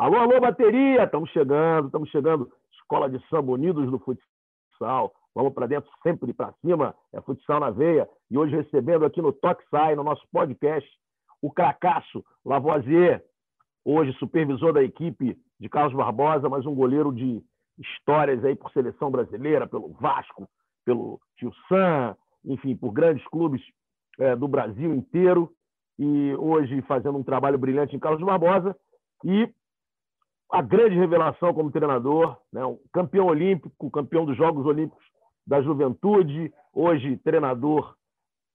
Alô, alô, bateria! Estamos chegando, estamos chegando. Escola de Samba Unidos do Futsal. Vamos para dentro, sempre para cima. É futsal na veia. E hoje recebendo aqui no Toque Sai, no nosso podcast, o cracaço Lavoisier. Hoje supervisor da equipe de Carlos Barbosa, mas um goleiro de histórias aí por seleção brasileira, pelo Vasco, pelo Tio Sam, enfim, por grandes clubes é, do Brasil inteiro. E hoje fazendo um trabalho brilhante em Carlos Barbosa. E a grande revelação como treinador, né? um campeão olímpico, campeão dos Jogos Olímpicos da Juventude, hoje treinador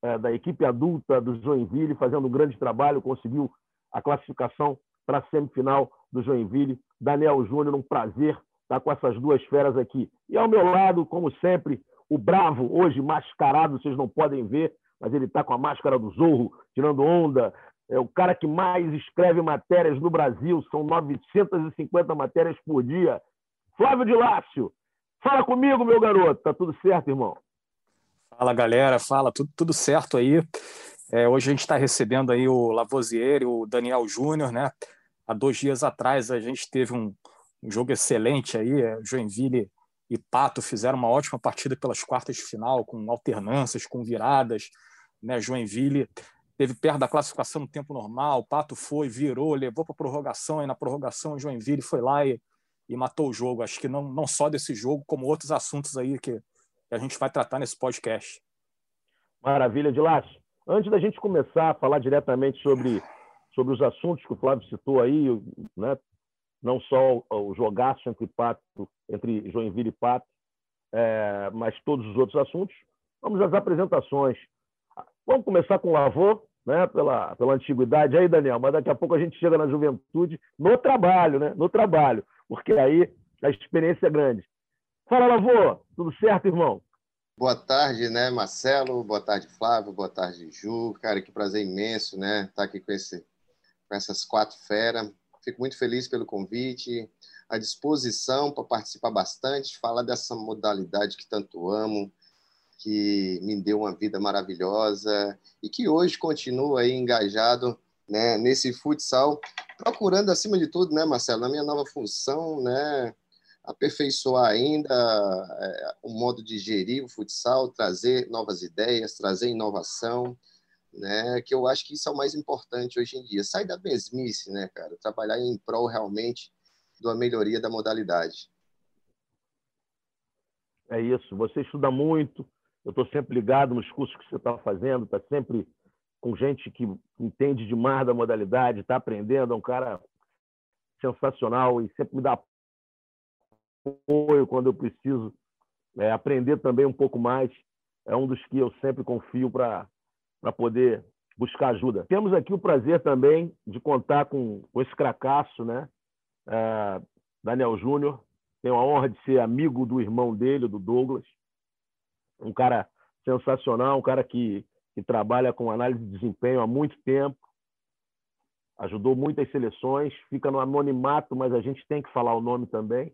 é, da equipe adulta do Joinville, fazendo um grande trabalho, conseguiu a classificação para a semifinal do Joinville. Daniel Júnior, um prazer estar com essas duas feras aqui. E ao meu lado, como sempre, o Bravo, hoje mascarado, vocês não podem ver, mas ele está com a máscara do Zorro, tirando onda, é o cara que mais escreve matérias no Brasil, são 950 matérias por dia. Flávio de Lácio, fala comigo, meu garoto. Tá tudo certo, irmão? Fala, galera. Fala, tudo, tudo certo aí. É, hoje a gente está recebendo aí o Lavoisier e o Daniel Júnior, né? Há dois dias atrás a gente teve um, um jogo excelente aí, é, Joinville e Pato fizeram uma ótima partida pelas quartas de final, com alternâncias, com viradas, né? Joinville teve perto da classificação no tempo normal, o Pato foi, virou, levou para prorrogação, e na prorrogação o Joinville foi lá e, e matou o jogo. Acho que não, não só desse jogo, como outros assuntos aí que, que a gente vai tratar nesse podcast. Maravilha, Dilácio. Antes da gente começar a falar diretamente sobre, sobre os assuntos que o Flávio citou aí, né? não só o, o jogaço entre Pato, entre Joinville e Pato, é, mas todos os outros assuntos, vamos às apresentações. Vamos começar com o avô, né? pela, pela antiguidade aí, Daniel, mas daqui a pouco a gente chega na juventude, no trabalho, né? No trabalho, porque aí a experiência é grande. Fala, avô, tudo certo, irmão? Boa tarde, né, Marcelo? Boa tarde, Flávio. Boa tarde, Ju. Cara, que prazer imenso, né? Estar tá aqui com, esse, com essas quatro feras. Fico muito feliz pelo convite, à disposição para participar bastante, falar dessa modalidade que tanto amo, que me deu uma vida maravilhosa e que hoje continua aí engajado né, nesse futsal, procurando acima de tudo, né, Marcelo, na minha nova função, né, aperfeiçoar ainda é, o modo de gerir o futsal, trazer novas ideias, trazer inovação, né, que eu acho que isso é o mais importante hoje em dia. Sair da mesmice, né, cara, trabalhar em prol realmente de uma melhoria da modalidade. É isso, você estuda muito, eu estou sempre ligado nos cursos que você está fazendo, está sempre com gente que entende demais da modalidade, está aprendendo, é um cara sensacional e sempre me dá apoio quando eu preciso é, aprender também um pouco mais. É um dos que eu sempre confio para poder buscar ajuda. Temos aqui o prazer também de contar com, com esse cracaço, né? É, Daniel Júnior. Tenho a honra de ser amigo do irmão dele, do Douglas um cara sensacional, um cara que, que trabalha com análise de desempenho há muito tempo, ajudou muitas seleções, fica no anonimato, mas a gente tem que falar o nome também.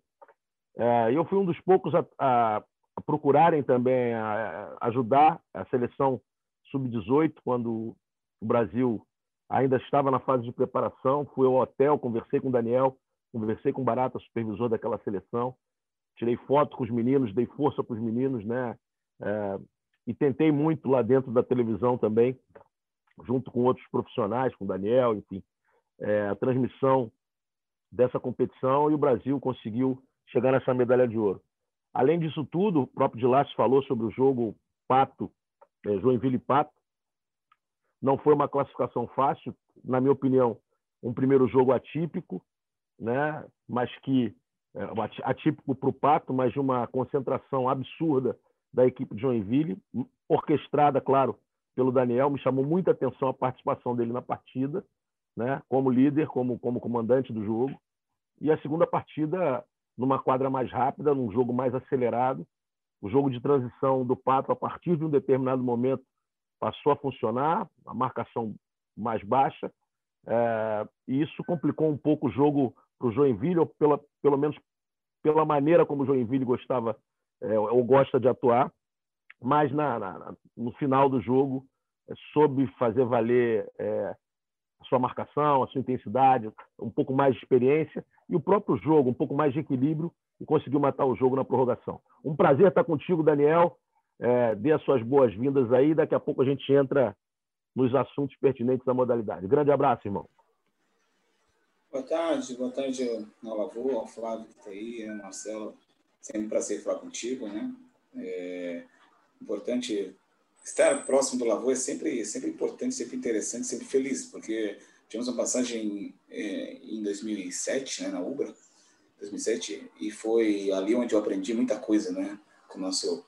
É, eu fui um dos poucos a, a, a procurarem também a, ajudar a seleção sub-18 quando o Brasil ainda estava na fase de preparação. Fui ao hotel, conversei com o Daniel, conversei com o Barata, supervisor daquela seleção, tirei foto com os meninos, dei força para os meninos, né? É, e tentei muito lá dentro da televisão também, junto com outros profissionais, com Daniel, enfim, é, a transmissão dessa competição e o Brasil conseguiu chegar nessa medalha de ouro. Além disso tudo, o próprio Dilas falou sobre o jogo Pato, é, Joinville Pato. Não foi uma classificação fácil, na minha opinião, um primeiro jogo atípico, né? mas que é, atípico para o Pato, mas de uma concentração absurda da equipe de Joinville, orquestrada, claro, pelo Daniel. Me chamou muita atenção a participação dele na partida, né? como líder, como, como comandante do jogo. E a segunda partida, numa quadra mais rápida, num jogo mais acelerado. O jogo de transição do Pato, a partir de um determinado momento, passou a funcionar, a marcação mais baixa. É, e isso complicou um pouco o jogo para o Joinville, ou pela, pelo menos pela maneira como o Joinville gostava é, ou gosta de atuar, mas na, na, no final do jogo é, soube fazer valer é, a sua marcação, a sua intensidade, um pouco mais de experiência e o próprio jogo, um pouco mais de equilíbrio e conseguiu matar o jogo na prorrogação. Um prazer estar contigo, Daniel. É, dê as suas boas-vindas aí. Daqui a pouco a gente entra nos assuntos pertinentes da modalidade. Grande abraço, irmão. Boa tarde, boa tarde ao Lavô, ao Flávio que está aí, ao Marcelo. Sempre um prazer falar contigo, né? É importante estar próximo do Lavô é sempre, sempre importante, sempre interessante, sempre feliz, porque tivemos uma passagem é, em 2007, né, na Ubra, 2007, e foi ali onde eu aprendi muita coisa, né, com o nosso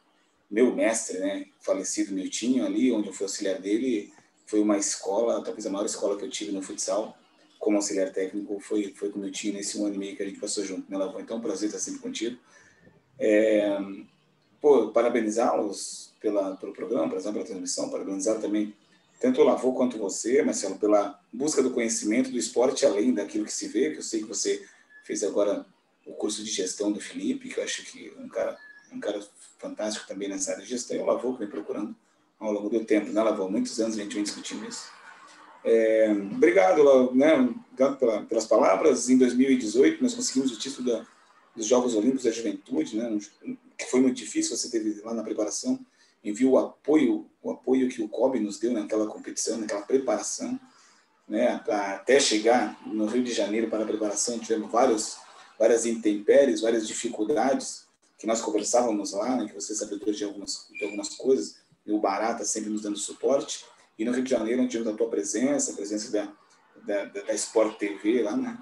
meu mestre, né, falecido Miltinho, ali onde eu fui auxiliar dele, foi uma escola, talvez a maior escola que eu tive no futsal, como auxiliar técnico, foi, foi com o Miltinho nesse um ano e meio que a gente passou junto, né, Lavô? Então, é um prazer estar sempre contigo. É, pô, parabenizá-los pela, pelo programa, por exemplo, pela transmissão, parabenizar também tanto o Lavô quanto você, Marcelo, pela busca do conhecimento do esporte além daquilo que se vê, que eu sei que você fez agora o curso de gestão do Felipe, que eu acho que é um cara, um cara fantástico também nessa área de gestão, e o Lavô que vem procurando ao longo do tempo, né, Lavô? Muitos anos a gente vem discutindo isso. É, obrigado, né, obrigado pela, pelas palavras. Em 2018, nós conseguimos o título da, dos Jogos Olímpicos da Juventude, né, que foi muito difícil, você teve lá na preparação, e viu o apoio, o apoio que o COB nos deu naquela competição, naquela preparação, né, até chegar no Rio de Janeiro para a preparação, tivemos vários, várias intempéries, várias dificuldades que nós conversávamos lá, né, que você sabedor de algumas, de algumas coisas, e o Barata sempre nos dando suporte, e no Rio de Janeiro tivemos a tua presença, a presença da, da, da Sport TV lá, né,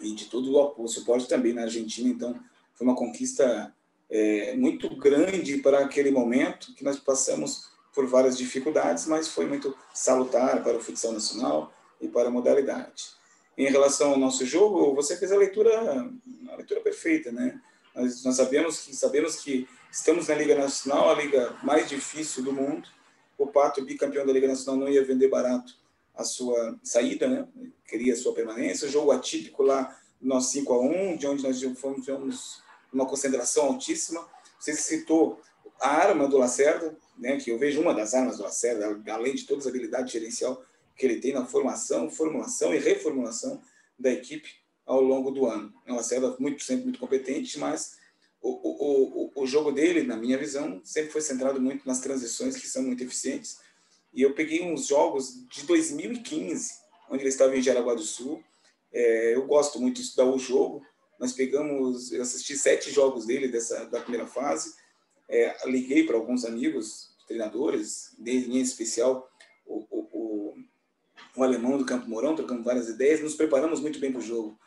e de todo o suporte também na Argentina, então foi uma conquista é, muito grande para aquele momento, que nós passamos por várias dificuldades, mas foi muito salutar para o futsal nacional e para a modalidade. Em relação ao nosso jogo, você fez a leitura, a leitura perfeita, né? Nós, nós sabemos que sabemos que estamos na Liga Nacional, a liga mais difícil do mundo. O Pato, bicampeão da Liga Nacional, não ia vender barato a sua saída, né? Queria a sua permanência. Jogo atípico lá, nós 5 a 1, de onde nós fomos, fomos uma concentração altíssima. Você citou a arma do Lacerda, né, que eu vejo uma das armas do Lacerda, além de todas as habilidades gerencial que ele tem na formação, formulação e reformulação da equipe ao longo do ano. O Lacerda muito sempre muito competente, mas o, o, o, o jogo dele, na minha visão, sempre foi centrado muito nas transições que são muito eficientes. E eu peguei uns jogos de 2015, onde ele estava em Jaraguá do Sul. É, eu gosto muito de estudar o jogo, nós pegamos, eu assisti sete jogos dele dessa da primeira fase. É, liguei para alguns amigos, treinadores, em especial o, o, o, o, alemão do Campo Mourão, trocamos várias ideias, nos preparamos muito bem para o jogo.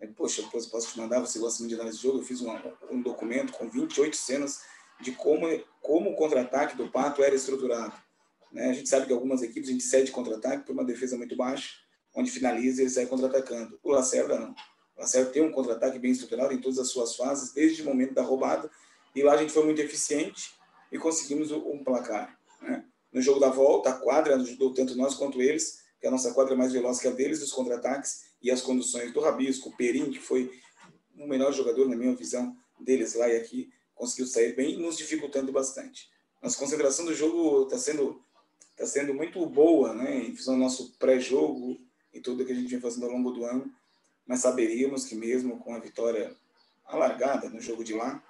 É, Poxa, posso te mandar, você gosta muito de análise de jogo? Eu fiz um, um documento com 28 cenas de como, como o contra-ataque do Pato era estruturado. Né? A gente sabe que algumas equipes a gente cede contra-ataque por uma defesa muito baixa, onde finaliza e ele sai contra-atacando. O Lacerda não. O Lacerda tem um contra-ataque bem estruturado em todas as suas fases, desde o momento da roubada, e lá a gente foi muito eficiente e conseguimos um placar. Né? No jogo da volta, a quadra ajudou tanto nós quanto eles, que a nossa quadra é mais veloz que a deles, os contra-ataques e as conduções do Rabisco, o Perim, que foi o melhor jogador, na minha visão, deles lá e aqui, conseguiu sair bem, nos dificultando bastante. Nossa concentração do jogo está sendo, tá sendo muito boa, né? em função do nosso pré-jogo e tudo que a gente vem fazendo ao longo do ano mas saberíamos que mesmo com a vitória alargada no jogo de lá,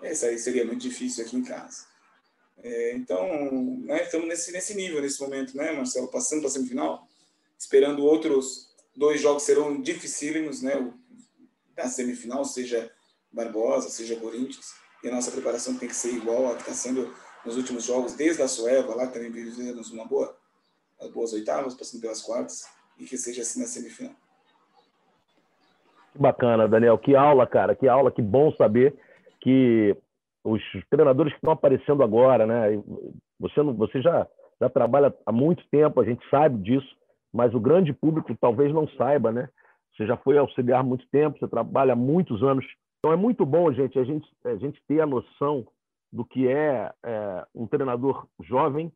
essa aí seria muito difícil aqui em casa. É, então, né, estamos nesse, nesse nível, nesse momento, né, Marcelo? Passando para a semifinal, esperando outros dois jogos serão dificílimos, né? O, da semifinal, seja Barbosa, seja Corinthians, e a nossa preparação tem que ser igual a que está sendo nos últimos jogos, desde a Sueva, lá também vivemos uma boa, as boas oitavas, passando pelas quartas, e que seja assim na semifinal. Que bacana, Daniel. Que aula, cara. Que aula. Que bom saber que os treinadores que estão aparecendo agora, né? Você, não, você já, já trabalha há muito tempo, a gente sabe disso, mas o grande público talvez não saiba, né? Você já foi auxiliar há muito tempo, você trabalha há muitos anos. Então é muito bom, gente, a gente, a gente ter a noção do que é, é um treinador jovem,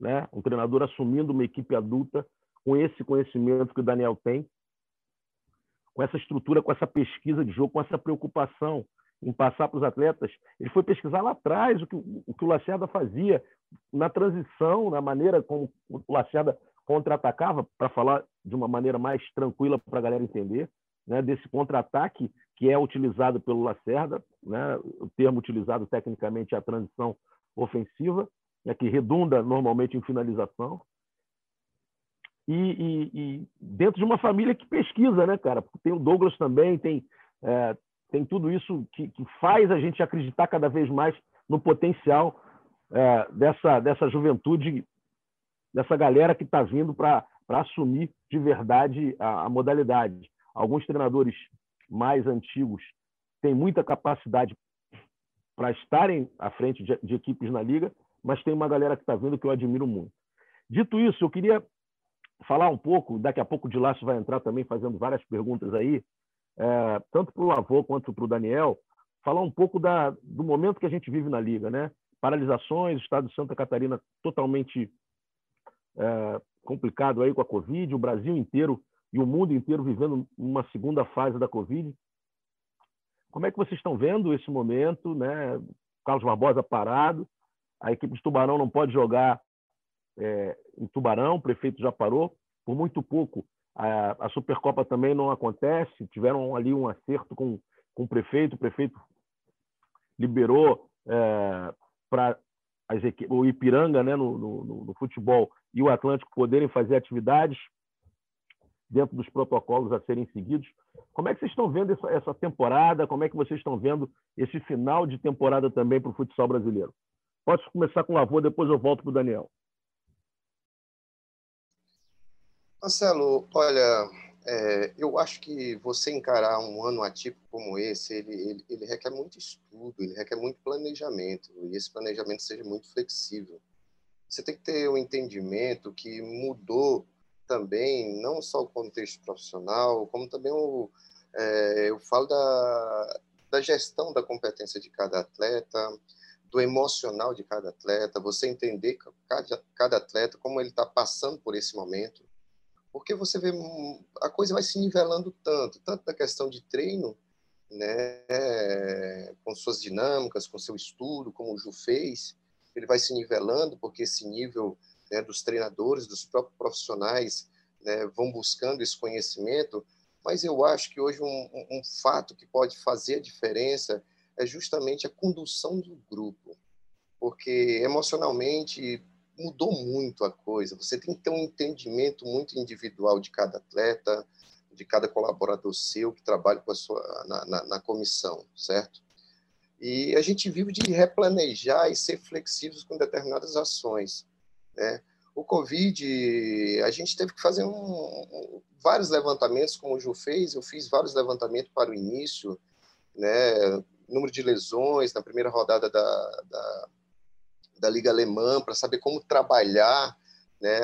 né? um treinador assumindo uma equipe adulta com esse conhecimento que o Daniel tem com essa estrutura, com essa pesquisa de jogo, com essa preocupação em passar para os atletas. Ele foi pesquisar lá atrás o que o, que o Lacerda fazia na transição, na maneira como o Lacerda contra-atacava, para falar de uma maneira mais tranquila para a galera entender, né, desse contra-ataque que é utilizado pelo Lacerda, né, o termo utilizado tecnicamente é a transição ofensiva, né, que redunda normalmente em finalização. E, e, e, dentro de uma família que pesquisa, né, cara? Tem o Douglas também, tem, é, tem tudo isso que, que, faz a gente acreditar cada vez mais no potencial é, dessa, dessa juventude, dessa galera que está vindo para assumir de verdade a, a modalidade. Alguns treinadores mais antigos têm muita capacidade para estarem à frente de, de, equipes na liga, mas tem uma galera que está vindo que eu admiro muito. Dito isso, eu queria falar um pouco, daqui a pouco o Dilácio vai entrar também fazendo várias perguntas aí, é, tanto para o Lavô quanto para o Daniel, falar um pouco da, do momento que a gente vive na liga, né? Paralisações, o estado de Santa Catarina totalmente é, complicado aí com a Covid, o Brasil inteiro e o mundo inteiro vivendo uma segunda fase da Covid. Como é que vocês estão vendo esse momento, né? Carlos Barbosa parado, a equipe de Tubarão não pode jogar é, em Tubarão, o prefeito já parou, por muito pouco a, a, Supercopa também não acontece, tiveram ali um acerto com, com o prefeito, o prefeito liberou é, para o Ipiranga né, no, no, no, futebol e o Atlântico poderem fazer atividades dentro dos protocolos a serem seguidos. Como é que vocês estão vendo essa, essa temporada? Como é que vocês estão vendo esse final de temporada também para o futsal brasileiro? Posso começar com o Lavô, depois eu volto para o Daniel. Marcelo, olha, é, eu acho que você encarar um ano atípico como esse, ele, ele, ele, requer muito estudo, ele requer muito planejamento, e esse planejamento seja muito flexível. Você tem que ter o um entendimento que mudou também, não só o contexto profissional, como também o, é, eu falo da, da gestão da competência de cada atleta, do emocional de cada atleta, você entender cada, cada atleta, como ele está passando por esse momento, porque você vê a coisa vai se nivelando tanto, tanto na questão de treino, né, com suas dinâmicas, com seu estudo, como o Ju fez, ele vai se nivelando porque esse nível né, dos treinadores, dos próprios profissionais, né, vão buscando esse conhecimento. Mas eu acho que hoje um, um fato que pode fazer a diferença é justamente a condução do grupo, porque emocionalmente mudou muito a coisa. Você tem que ter um entendimento muito individual de cada atleta, de cada colaborador seu que trabalha com a sua, na, na, na comissão, certo? E a gente vive de replanejar e ser flexíveis com determinadas ações. Né? O Covid, a gente teve que fazer um, um, vários levantamentos, como o Ju fez, eu fiz vários levantamentos para o início, né? número de lesões na primeira rodada da, da da Liga Alemã para saber como trabalhar né,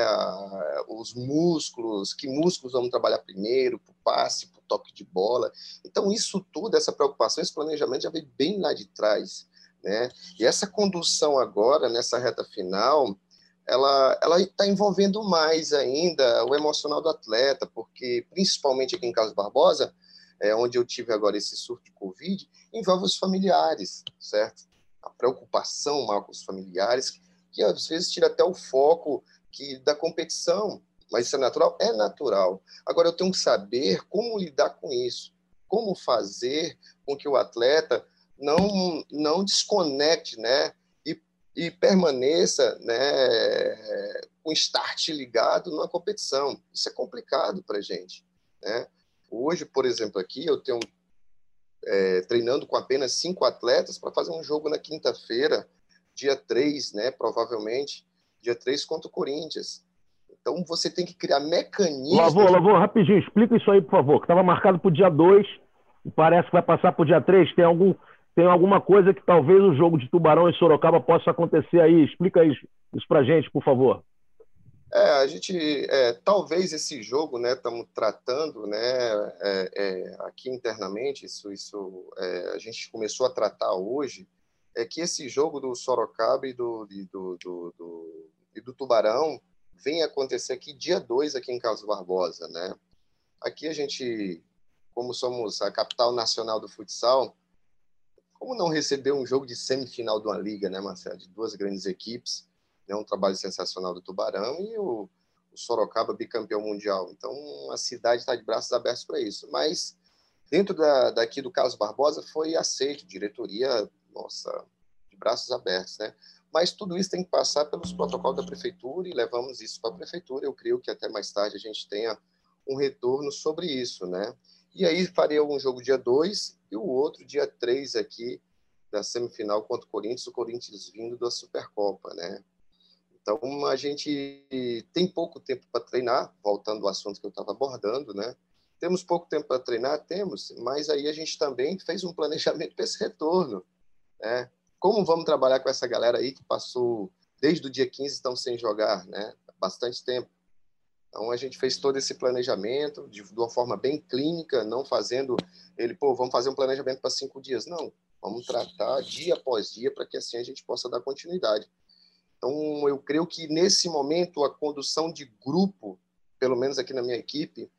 os músculos, que músculos vamos trabalhar primeiro, para o passe, para o toque de bola. Então, isso tudo, essa preocupação, esse planejamento já veio bem lá de trás. Né? E essa condução agora, nessa reta final, ela está envolvendo mais ainda o emocional do atleta, porque, principalmente aqui em Carlos Barbosa, é, onde eu tive agora esse surto de Covid, envolve os familiares, certo? a preocupação mal com os familiares, que às vezes tira até o foco que da competição. Mas isso é natural? É natural. Agora eu tenho que saber como lidar com isso, como fazer com que o atleta não não desconecte, né? E, permaneça, né? Com start ligado na competição. Isso é complicado para gente, né? Hoje, por exemplo, aqui eu tenho é, treinando com apenas cinco atletas para fazer um jogo na quinta-feira, dia 3, né, provavelmente, dia 3 contra o Corinthians. Então você tem que criar mecanismos. Lavô, Lavô, rapidinho, explica isso aí, por favor, que estava marcado para o dia 2 e parece que vai passar para o dia 3. Tem, algum, tem alguma coisa que talvez o jogo de Tubarão e Sorocaba possa acontecer aí? Explica isso, isso para gente, por favor. É, a gente é, talvez esse jogo, né, estamos tratando, né, é, é, aqui internamente, isso, isso é, a gente começou a tratar hoje, é que esse jogo do Sorocaba e do, e do, do, do, e do Tubarão vem acontecer aqui dia 2 aqui em Carlos Barbosa, né? Aqui a gente, como somos a capital nacional do futsal, como não receber um jogo de semifinal de uma liga, né, Marcelo, de duas grandes equipes, né, um trabalho sensacional do Tubarão e o, o Sorocaba bicampeão mundial. Então, a cidade está de braços abertos para isso. Mas, dentro da, daqui do Carlos Barbosa, foi aceito, diretoria, nossa, de braços abertos, né? Mas tudo isso tem que passar pelos protocolos da prefeitura e levamos isso para a prefeitura. Eu creio que até mais tarde a gente tenha um retorno sobre isso, né? E aí faria um jogo dia 2 e o outro dia 3 aqui da semifinal contra o Corinthians, o Corinthians vindo da Supercopa, né? Então, a gente tem pouco tempo para treinar, voltando ao assunto que eu estava abordando, né? Temos pouco tempo para treinar? Temos, mas aí a gente também fez um planejamento para esse retorno, né? Como vamos trabalhar com essa galera aí que passou, desde o dia 15 estão sem jogar, né? Bastante tempo. Então, a gente fez todo esse planejamento de, de uma forma bem clínica, não fazendo ele, pô, vamos fazer um planejamento para cinco dias. Não, vamos tratar dia após dia para que assim a gente possa dar continuidade. Então, eu creio que nesse momento a condução de grupo, pelo menos aqui na minha equipe,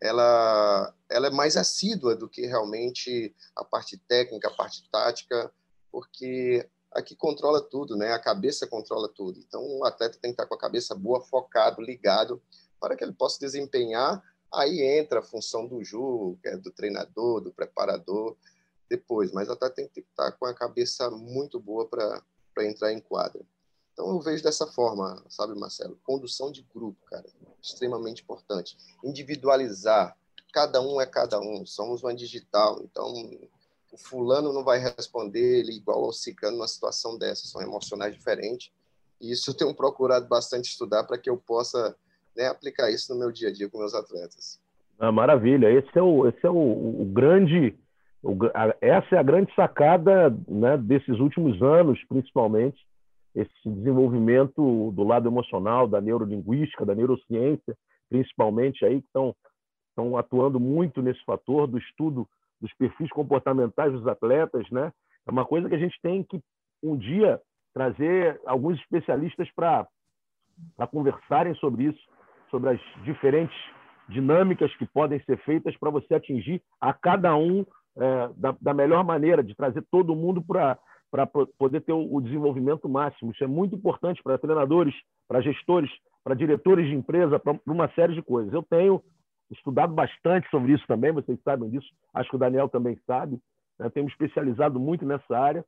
ela, ela é mais assídua do que realmente a parte técnica, a parte tática, porque aqui controla tudo, né? A cabeça controla tudo. Então, o atleta tem que estar com a cabeça boa, focado, ligado, para que ele possa desempenhar. Aí entra a função do Ju, é do treinador, do preparador, depois. Mas atleta tem que estar com a cabeça muito boa para entrar em quadra. Então eu vejo dessa forma, sabe, Marcelo? Condução de grupo, cara, extremamente importante. Individualizar, cada um é cada um, somos uma digital, então o fulano não vai responder ele igual ao ciclano numa situação dessa, são emocionais diferentes. E isso eu tenho procurado bastante estudar para que eu possa né, aplicar isso no meu dia a dia com meus atletas. Ah, maravilha, esse é o, esse é o, o grande, o, a, essa é a grande sacada né, desses últimos anos, principalmente, esse desenvolvimento do lado emocional, da neurolinguística, da neurociência, principalmente aí que estão, estão atuando muito nesse fator do estudo dos perfis comportamentais dos atletas, né? É uma coisa que a gente tem que um dia trazer alguns especialistas para para conversarem sobre isso, sobre as diferentes dinâmicas que podem ser feitas para você atingir a cada um é, da, da melhor maneira, de trazer todo mundo para poder ter o desenvolvimento máximo. Isso é muito importante para treinadores, para gestores, para diretores de empresa, para uma série de coisas. Eu tenho estudado bastante sobre isso também, vocês sabem disso, acho que o Daniel também sabe. Né? Tenho me especializado muito nessa área,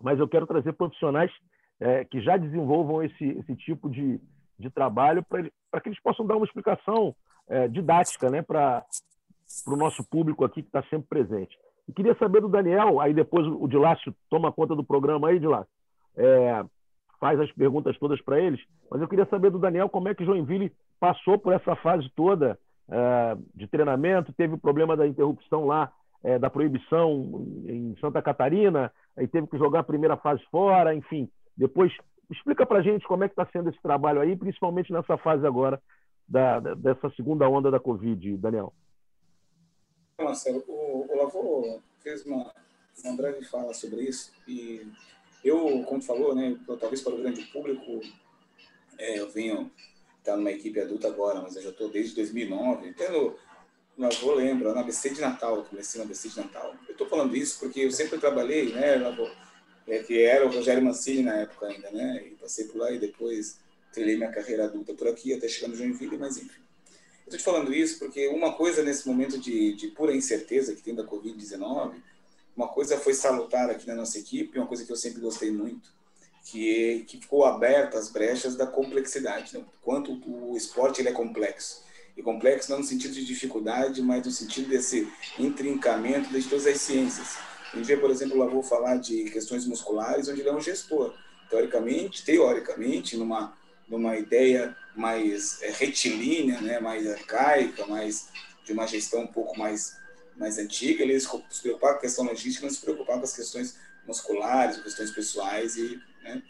mas eu quero trazer profissionais é, que já desenvolvam esse, esse tipo de, de trabalho para que eles possam dar uma explicação é, didática né? para o nosso público aqui que está sempre presente. E queria saber do Daniel, aí depois o Dilácio toma conta do programa aí, Dilácio. É, faz as perguntas todas para eles, mas eu queria saber do Daniel como é que Joinville passou por essa fase toda é, de treinamento, teve o problema da interrupção lá, é, da proibição em Santa Catarina, aí teve que jogar a primeira fase fora, enfim. Depois, explica para gente como é que está sendo esse trabalho aí, principalmente nessa fase agora da, dessa segunda onda da Covid, Daniel. Marcelo, o, o Lavô fez uma, uma breve fala sobre isso e eu, como falou, né, talvez para o grande público, é, eu venho estar numa equipe adulta agora, mas eu já estou desde 2009, tendo Lavô lembra, na ABC de Natal, comecei na ABC de Natal. Eu estou falando isso porque eu sempre trabalhei, né, Lavô, é, que era o Rogério Mancini na época ainda, né, e passei por lá e depois trilhei minha carreira adulta por aqui até chegar no Joinville, mas enfim. Estou te falando isso porque uma coisa nesse momento de, de pura incerteza que tem da Covid-19, uma coisa foi salutar aqui na nossa equipe, uma coisa que eu sempre gostei muito, que, que ficou aberta as brechas da complexidade, né? quanto o esporte ele é complexo. E complexo não no sentido de dificuldade, mas no sentido desse intrincamento de todas as ciências. A gente vê, por exemplo, o Lavô falar de questões musculares, onde ele é um gestor. Teoricamente, teoricamente, numa numa ideia mais é, retilínea, né, mais arcaica, mais de uma gestão um pouco mais mais antiga, ele se preocupava com a questão logística, não se preocupava com as questões musculares, questões pessoais e, né?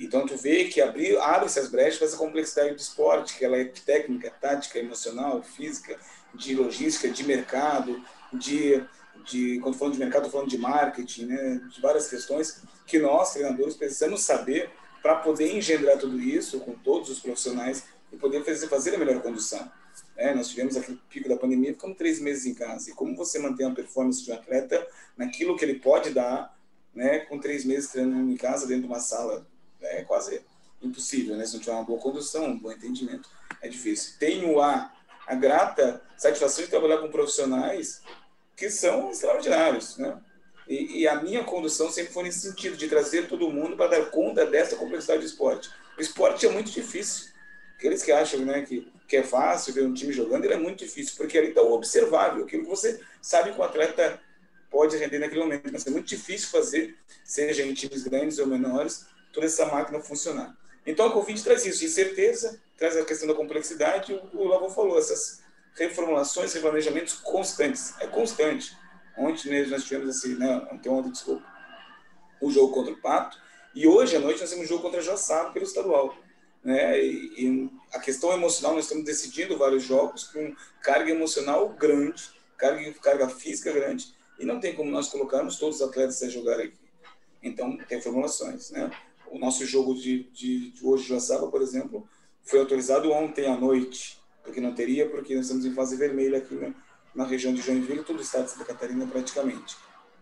Então tu vê que abre abre essas brechas para essa complexidade do esporte, que ela é técnica, tática, emocional, física, de logística, de mercado, de de quando falando de mercado, falando de marketing, né, de várias questões que nós treinadores precisamos saber para poder engendrar tudo isso com todos os profissionais e poder fazer, fazer a melhor condução. É, nós tivemos aquele pico da pandemia, ficamos três meses em casa. E como você mantém a performance de um atleta naquilo que ele pode dar, né, com três meses treinando em casa, dentro de uma sala, é quase impossível, né, se não tiver uma boa condução, um bom entendimento. é difícil. Tenho a, a grata satisfação de trabalhar com profissionais que são extraordinários, né? E, e, a minha condução sempre foi nesse sentido, de trazer todo mundo para dar conta dessa complexidade do esporte. O esporte é muito difícil. Aqueles que acham né, que, que é fácil ver um time jogando, ele é muito difícil, porque ali está o observável, aquilo que você sabe que o atleta pode render naquele momento. Mas é muito difícil fazer, seja em times grandes ou menores, toda essa máquina funcionar. Então, a Covid traz isso, incerteza, traz a questão da complexidade, o, o falou, essas reformulações, replanejamentos constantes. É constante. Ontem nós tivemos assim, né, ontem, ontem, desculpa, o jogo contra o Pato, e hoje à noite nós temos um jogo contra o Joçado pelo estadual. Né? E, e, a questão emocional, nós estamos decidindo vários jogos com carga emocional grande, carga, carga física grande, e não tem como nós colocarmos todos os atletas a jogar aqui. Então, tem formulações. Né? O nosso jogo de, de, de hoje, Joaçaba, por exemplo, foi autorizado ontem à noite, porque não teria, porque nós estamos em fase vermelha aqui na, na região de Joinville, todo o estado de Santa Catarina praticamente.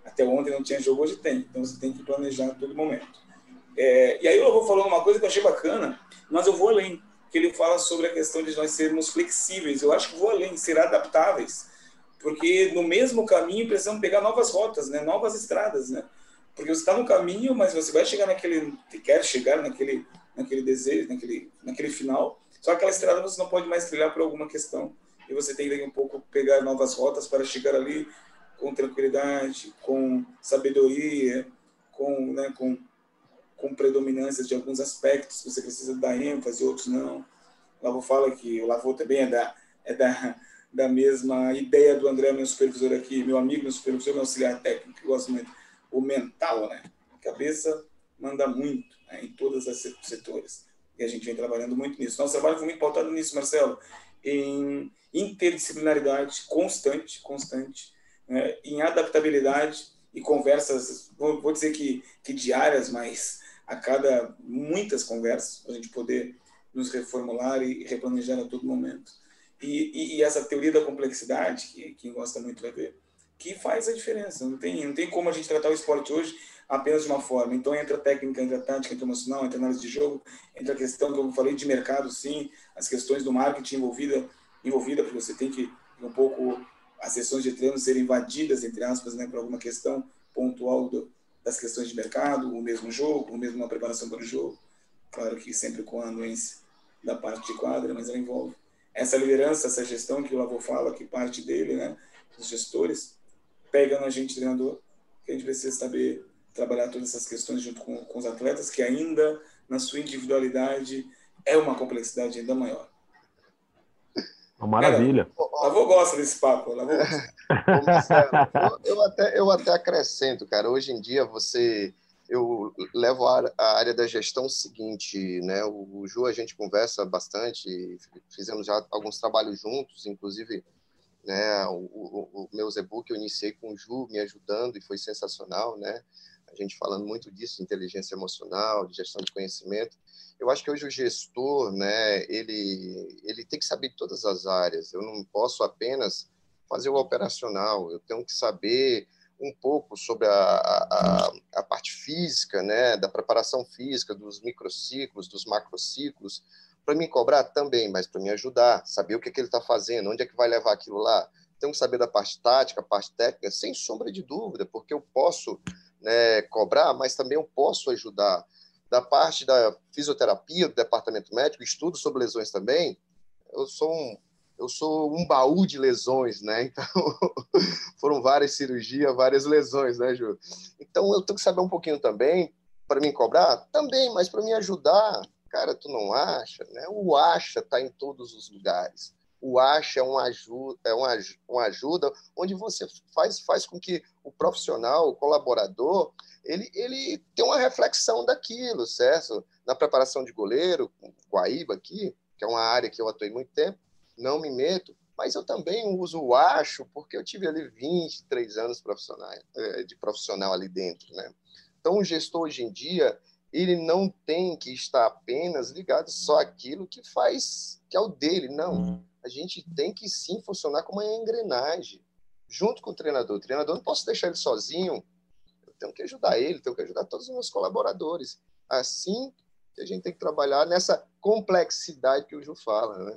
Até ontem não tinha jogo, hoje tem. Então você tem que planejar a todo momento. É, e aí eu vou falando uma coisa que eu achei bacana, mas eu vou além, que ele fala sobre a questão de nós sermos flexíveis. Eu acho que vou além, ser adaptáveis, porque no mesmo caminho precisamos pegar novas rotas, né, novas estradas, né? Porque você está no caminho, mas você vai chegar naquele, quer chegar naquele, naquele desejo, naquele, naquele final. Só que aquela estrada você não pode mais trilhar por alguma questão e você tem que um pouco pegar novas rotas para chegar ali com tranquilidade, com sabedoria, com, né, com com predominância de alguns aspectos, você precisa dar ênfase, outros não. O Lavô fala que o Lavô também é da, é da, da mesma ideia do André, meu supervisor aqui, meu amigo, meu supervisor, meu auxiliar técnico, que eu gosto muito, o mental, né? A cabeça manda muito né, em todos os setores. E a gente vem trabalhando muito nisso. Nosso trabalho foi muito pautado nisso, Marcelo, em interdisciplinaridade constante, constante, né, em adaptabilidade e conversas, vou, vou dizer que, que diárias, mas a cada muitas conversas, para a gente poder nos reformular e replanejar a todo momento. E, e, e, essa teoria da complexidade, que quem gosta muito vai ver, que faz a diferença. Não tem, não tem como a gente tratar o esporte hoje apenas de uma forma. Então entra técnica, entra tática, entra emocional, entra análise de jogo, entra a questão que eu falei de mercado, sim, as questões do marketing envolvida, envolvida porque você tem que um pouco as sessões de treino serem invadidas, entre aspas, né, por alguma questão pontual do, das questões de mercado, o mesmo jogo, o mesmo uma preparação para o jogo. Claro que sempre com a anuência da parte de quadra, mas ela envolve essa liderança, essa gestão que o Lavô fala, que parte dele, né, os gestores, pega na gente treinador, que a gente precisa saber trabalhar todas essas questões junto com, com os atletas, que ainda na sua individualidade é uma complexidade ainda maior. Uma maravilha. Cara, avô gosta desse papo. Eu, eu, até, eu até acrescento, cara. Hoje em dia, você. Eu levo a, área da gestão seguinte, né? O, o Ju, a gente conversa bastante, fizemos já alguns trabalhos juntos, inclusive né? O, o, o meu Zebook eu iniciei com o Ju me ajudando e foi sensacional, né? A gente falando muito disso, inteligência emocional, de gestão de conhecimento eu acho que hoje o gestor, né, ele, ele tem que saber de todas as áreas. Eu não posso apenas fazer o operacional, eu tenho que saber um pouco sobre a, a, a parte física, né, da preparação física, dos microciclos, dos macrociclos, para me cobrar também, mas para me ajudar, saber o que, é que ele está fazendo, onde é que vai levar aquilo lá. Tenho que saber da parte tática, parte técnica, sem sombra de dúvida, porque eu posso né, cobrar, mas também eu posso ajudar da parte da fisioterapia, do departamento médico, estudo sobre lesões também, eu sou um, eu sou um baú de lesões, né? Então, foram várias cirurgias, várias lesões, né, Ju? Então, eu tenho que saber um pouquinho também, para me cobrar? Também, mas para me ajudar, cara, tu não acha, né? O acha está em todos os lugares. O acha é uma ajuda, é uma, uma ajuda onde você faz, faz com que o profissional, o colaborador, ele, ele tem uma reflexão daquilo, certo? Na preparação de goleiro, Guaíba aqui, que é uma área que eu atuei muito tempo, não me meto, mas eu também uso o acho, porque eu tive ali 23 anos profissional, eh, de profissional ali dentro, né? Então, o gestor hoje em dia, ele não tem que estar apenas ligado só àquilo que faz, que é o dele, não. A gente tem que sim funcionar como uma engrenagem, junto com o treinador. O treinador não posso deixar ele sozinho, tenho que ajudar ele, tenho que ajudar todos os meus colaboradores. Assim que a gente tem que trabalhar nessa complexidade que o Ju fala, né?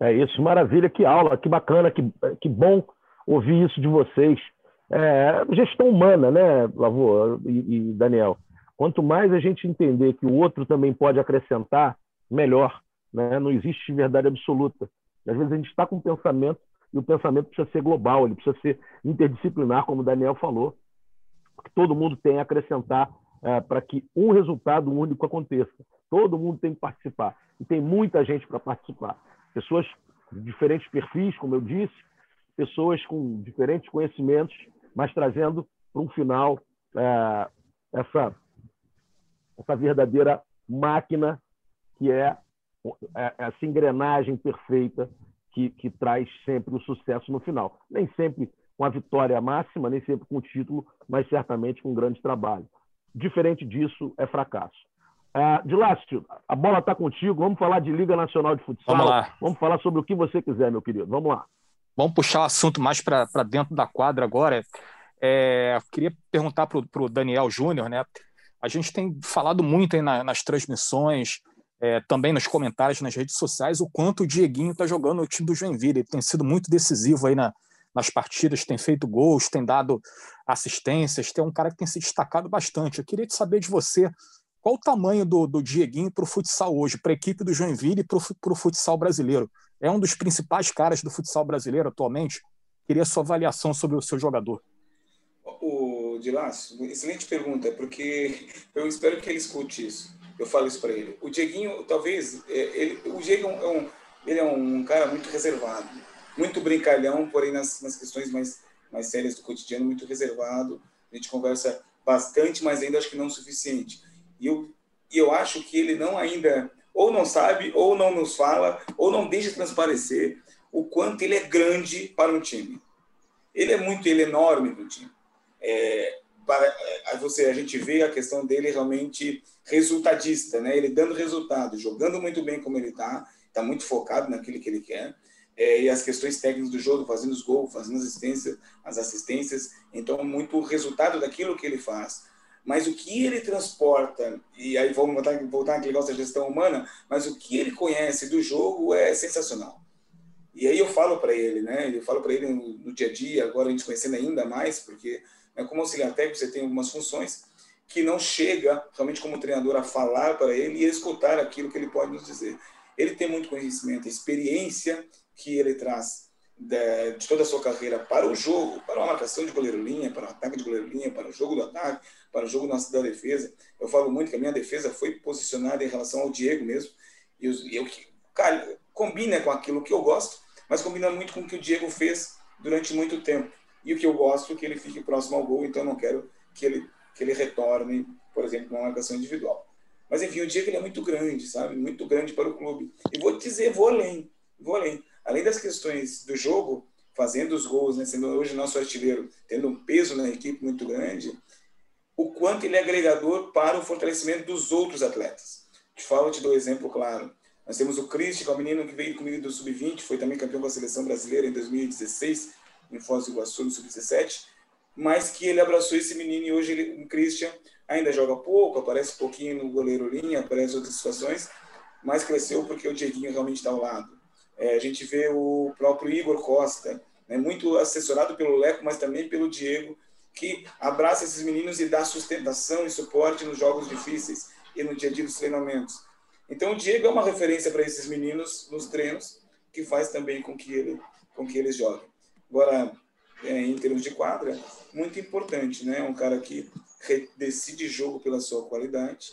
É isso, maravilha, que aula, que bacana, que, que bom ouvir isso de vocês. É, gestão humana, né, Lavô e, e Daniel? Quanto mais a gente entender que o outro também pode acrescentar, melhor. Né? Não existe verdade absoluta. Às vezes a gente está com um pensamento e o pensamento precisa ser global, ele precisa ser interdisciplinar, como o Daniel falou, todo mundo tem a acrescentar é, para que um resultado único aconteça. Todo mundo tem que participar. E tem muita gente para participar. Pessoas de diferentes perfis, como eu disse, pessoas com diferentes conhecimentos, mas trazendo para um final é, essa, essa verdadeira máquina que é essa engrenagem perfeita que, que traz sempre o sucesso no final. Nem sempre com a vitória máxima, nem sempre com o título, mas certamente com um grande trabalho. Diferente disso é fracasso. Uh, Dilácio, a bola está contigo. Vamos falar de Liga Nacional de Futsal. Vamos lá. Vamos falar sobre o que você quiser, meu querido. Vamos lá. Vamos puxar o assunto mais para dentro da quadra agora. É, queria perguntar para o Daniel Júnior, né? A gente tem falado muito aí na, nas transmissões, é, também nos comentários nas redes sociais, o quanto o Dieguinho está jogando no time do Joinville. Ele tem sido muito decisivo aí na, nas partidas, tem feito gols, tem dado assistências, tem um cara que tem se destacado bastante. Eu queria te saber de você qual o tamanho do, do Dieguinho para o futsal hoje, para a equipe do Joinville e para o futsal brasileiro. É um dos principais caras do futsal brasileiro atualmente. Queria sua avaliação sobre o seu jogador. O Dilácio, excelente pergunta, porque eu espero que ele escute isso. Eu falo isso para ele. O Dieguinho, talvez, é, ele, o Diego é um, ele é um cara muito reservado, muito brincalhão, porém nas, nas questões mais, mais sérias do cotidiano, muito reservado. A gente conversa bastante, mas ainda acho que não o suficiente. E eu, eu acho que ele não ainda, ou não sabe, ou não nos fala, ou não deixa transparecer o quanto ele é grande para um time. Ele é muito, ele é enorme para o time. É, para, é, você, a gente vê a questão dele realmente resultadista, né? Ele dando resultado, jogando muito bem como ele está, está muito focado naquilo que ele quer. É, e as questões técnicas do jogo, fazendo os gols, fazendo as assistências, as assistências, então muito resultado daquilo que ele faz. Mas o que ele transporta, e aí vamos voltar, voltar naquele negócio da gestão humana, mas o que ele conhece do jogo é sensacional. E aí eu falo para ele, né? Eu falo para ele no, no, dia a dia, agora a gente conhecendo ainda mais, porque né, como auxiliar técnico você tem algumas funções que não chega realmente como treinador a falar para ele e escutar aquilo que ele pode nos dizer. Ele tem muito conhecimento, experiência que ele traz de, de, toda a sua carreira para o jogo, para a marcação de goleiro-linha, para o ataque de goleiro-linha, para o jogo do ataque, para o jogo da defesa. Eu falo muito que a minha defesa foi posicionada em relação ao Diego mesmo, e eu, cara, combina com aquilo que eu gosto, mas combina muito com o que o Diego fez durante muito tempo. E o que eu gosto é que ele fique próximo ao gol, então eu não quero que ele, que ele retorne, por exemplo, uma marcação individual. Mas enfim, o Diego ele é muito grande, sabe? Muito grande para o clube. E vou dizer, vou além, vou além além das questões do jogo, fazendo os gols, né, sendo hoje nosso artilheiro, tendo um peso na equipe muito grande, o quanto ele é agregador para o fortalecimento dos outros atletas. Te falo, te dou um exemplo claro. Nós temos o Cristian, que é um menino que veio comigo do Sub-20, foi também campeão com a seleção brasileira em 2016, em Foz do Iguaçu, no Sub-17, mas que ele abraçou esse menino e hoje ele, o Christian ainda joga pouco, aparece um pouquinho no goleiro linha, aparece outras situações, mas cresceu porque o Dieguinho realmente está ao lado. É, a gente vê o próprio Igor Costa, né, muito assessorado pelo Leco, mas também pelo Diego, que abraça esses meninos e dá sustentação e suporte nos jogos difíceis e no dia a dia dos treinamentos. Então o Diego é uma referência para esses meninos nos treinos, que faz também com que, ele, com que eles joguem. Agora, é, em termos de quadra, muito importante, né? Um cara que decide jogo pela sua qualidade,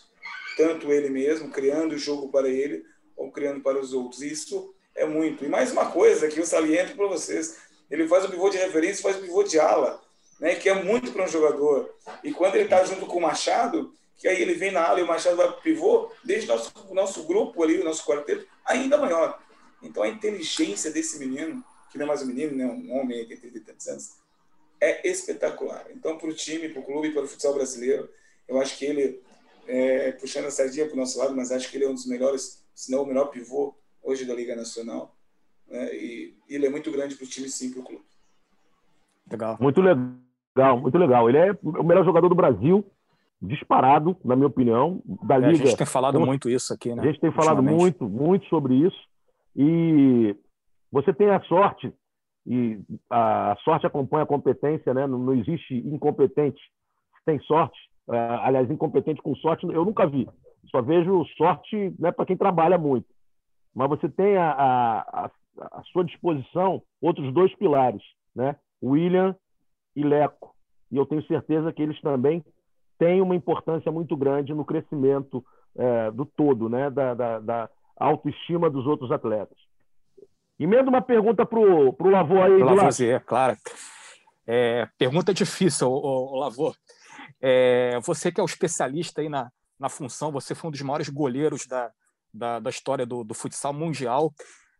tanto ele mesmo, criando o jogo para ele, ou criando para os outros. Isso é muito. E mais uma coisa que eu saliento para vocês: ele faz o pivô de referência, faz o pivô de ala, né, que é muito para um jogador. E quando ele está junto com o Machado, que aí ele vem na ala e o Machado vai para o pivô, o nosso, nosso grupo ali, o nosso quarteto, ainda maior. Então a inteligência desse menino, que não é mais um menino, né, um homem que tem 30 anos, é espetacular. Então, para o time, para o clube, para o futsal brasileiro, eu acho que ele, é, puxando a sardinha para o nosso lado, mas acho que ele é um dos melhores, se não o melhor pivô hoje da Liga Nacional. Né? E, ele é muito grande para o time, sim, para o clube. Legal. Muito legal, muito legal. Ele é o melhor jogador do Brasil disparado, na minha opinião, da Liga. É, a gente tem falado muito isso aqui, né? A gente tem falado muito, muito sobre isso. E você tem a sorte, e a sorte acompanha a competência, né? Não, existe incompetente. Tem sorte, uh, aliás, incompetente com sorte, eu nunca vi. Só vejo sorte né, para quem trabalha muito. Mas você tem a, a, a sua disposição outros dois pilares, né? William e Leco. E eu tenho certeza que eles também têm uma importância muito grande no crescimento é, do todo, né? da, da, da autoestima dos outros atletas. Emenda uma pergunta para o Lavô aí. Lavoisier, claro. É, pergunta difícil, o, Lavô. É, você que é o especialista aí na, na função, você foi um dos maiores goleiros da, da, da história do, do futsal mundial.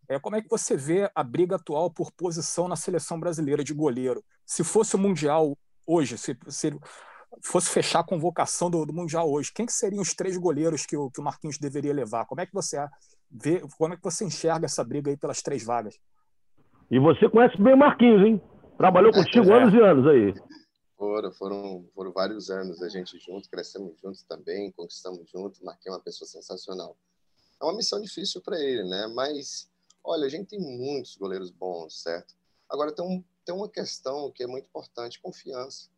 É, como é que você vê a briga atual por posição na seleção brasileira de goleiro? Se fosse o Mundial hoje, se, se fosse fechar a convocação do, do, Mundial hoje, quem que seriam os três goleiros que o, que o Marquinhos deveria levar? Como é que você vê, como é que você enxerga essa briga aí pelas três vagas? E você conhece bem o Marquinhos, hein? Trabalhou contigo é. anos e anos aí. Foram, foram, foram vários anos a gente junto, crescemos juntos também, conquistamos juntos. Marquinhos é uma pessoa sensacional. É uma missão difícil para ele, né? Mas Olha, a gente tem muitos goleiros bons, certo? Agora, tem, um, tem uma questão que é muito importante: confiança.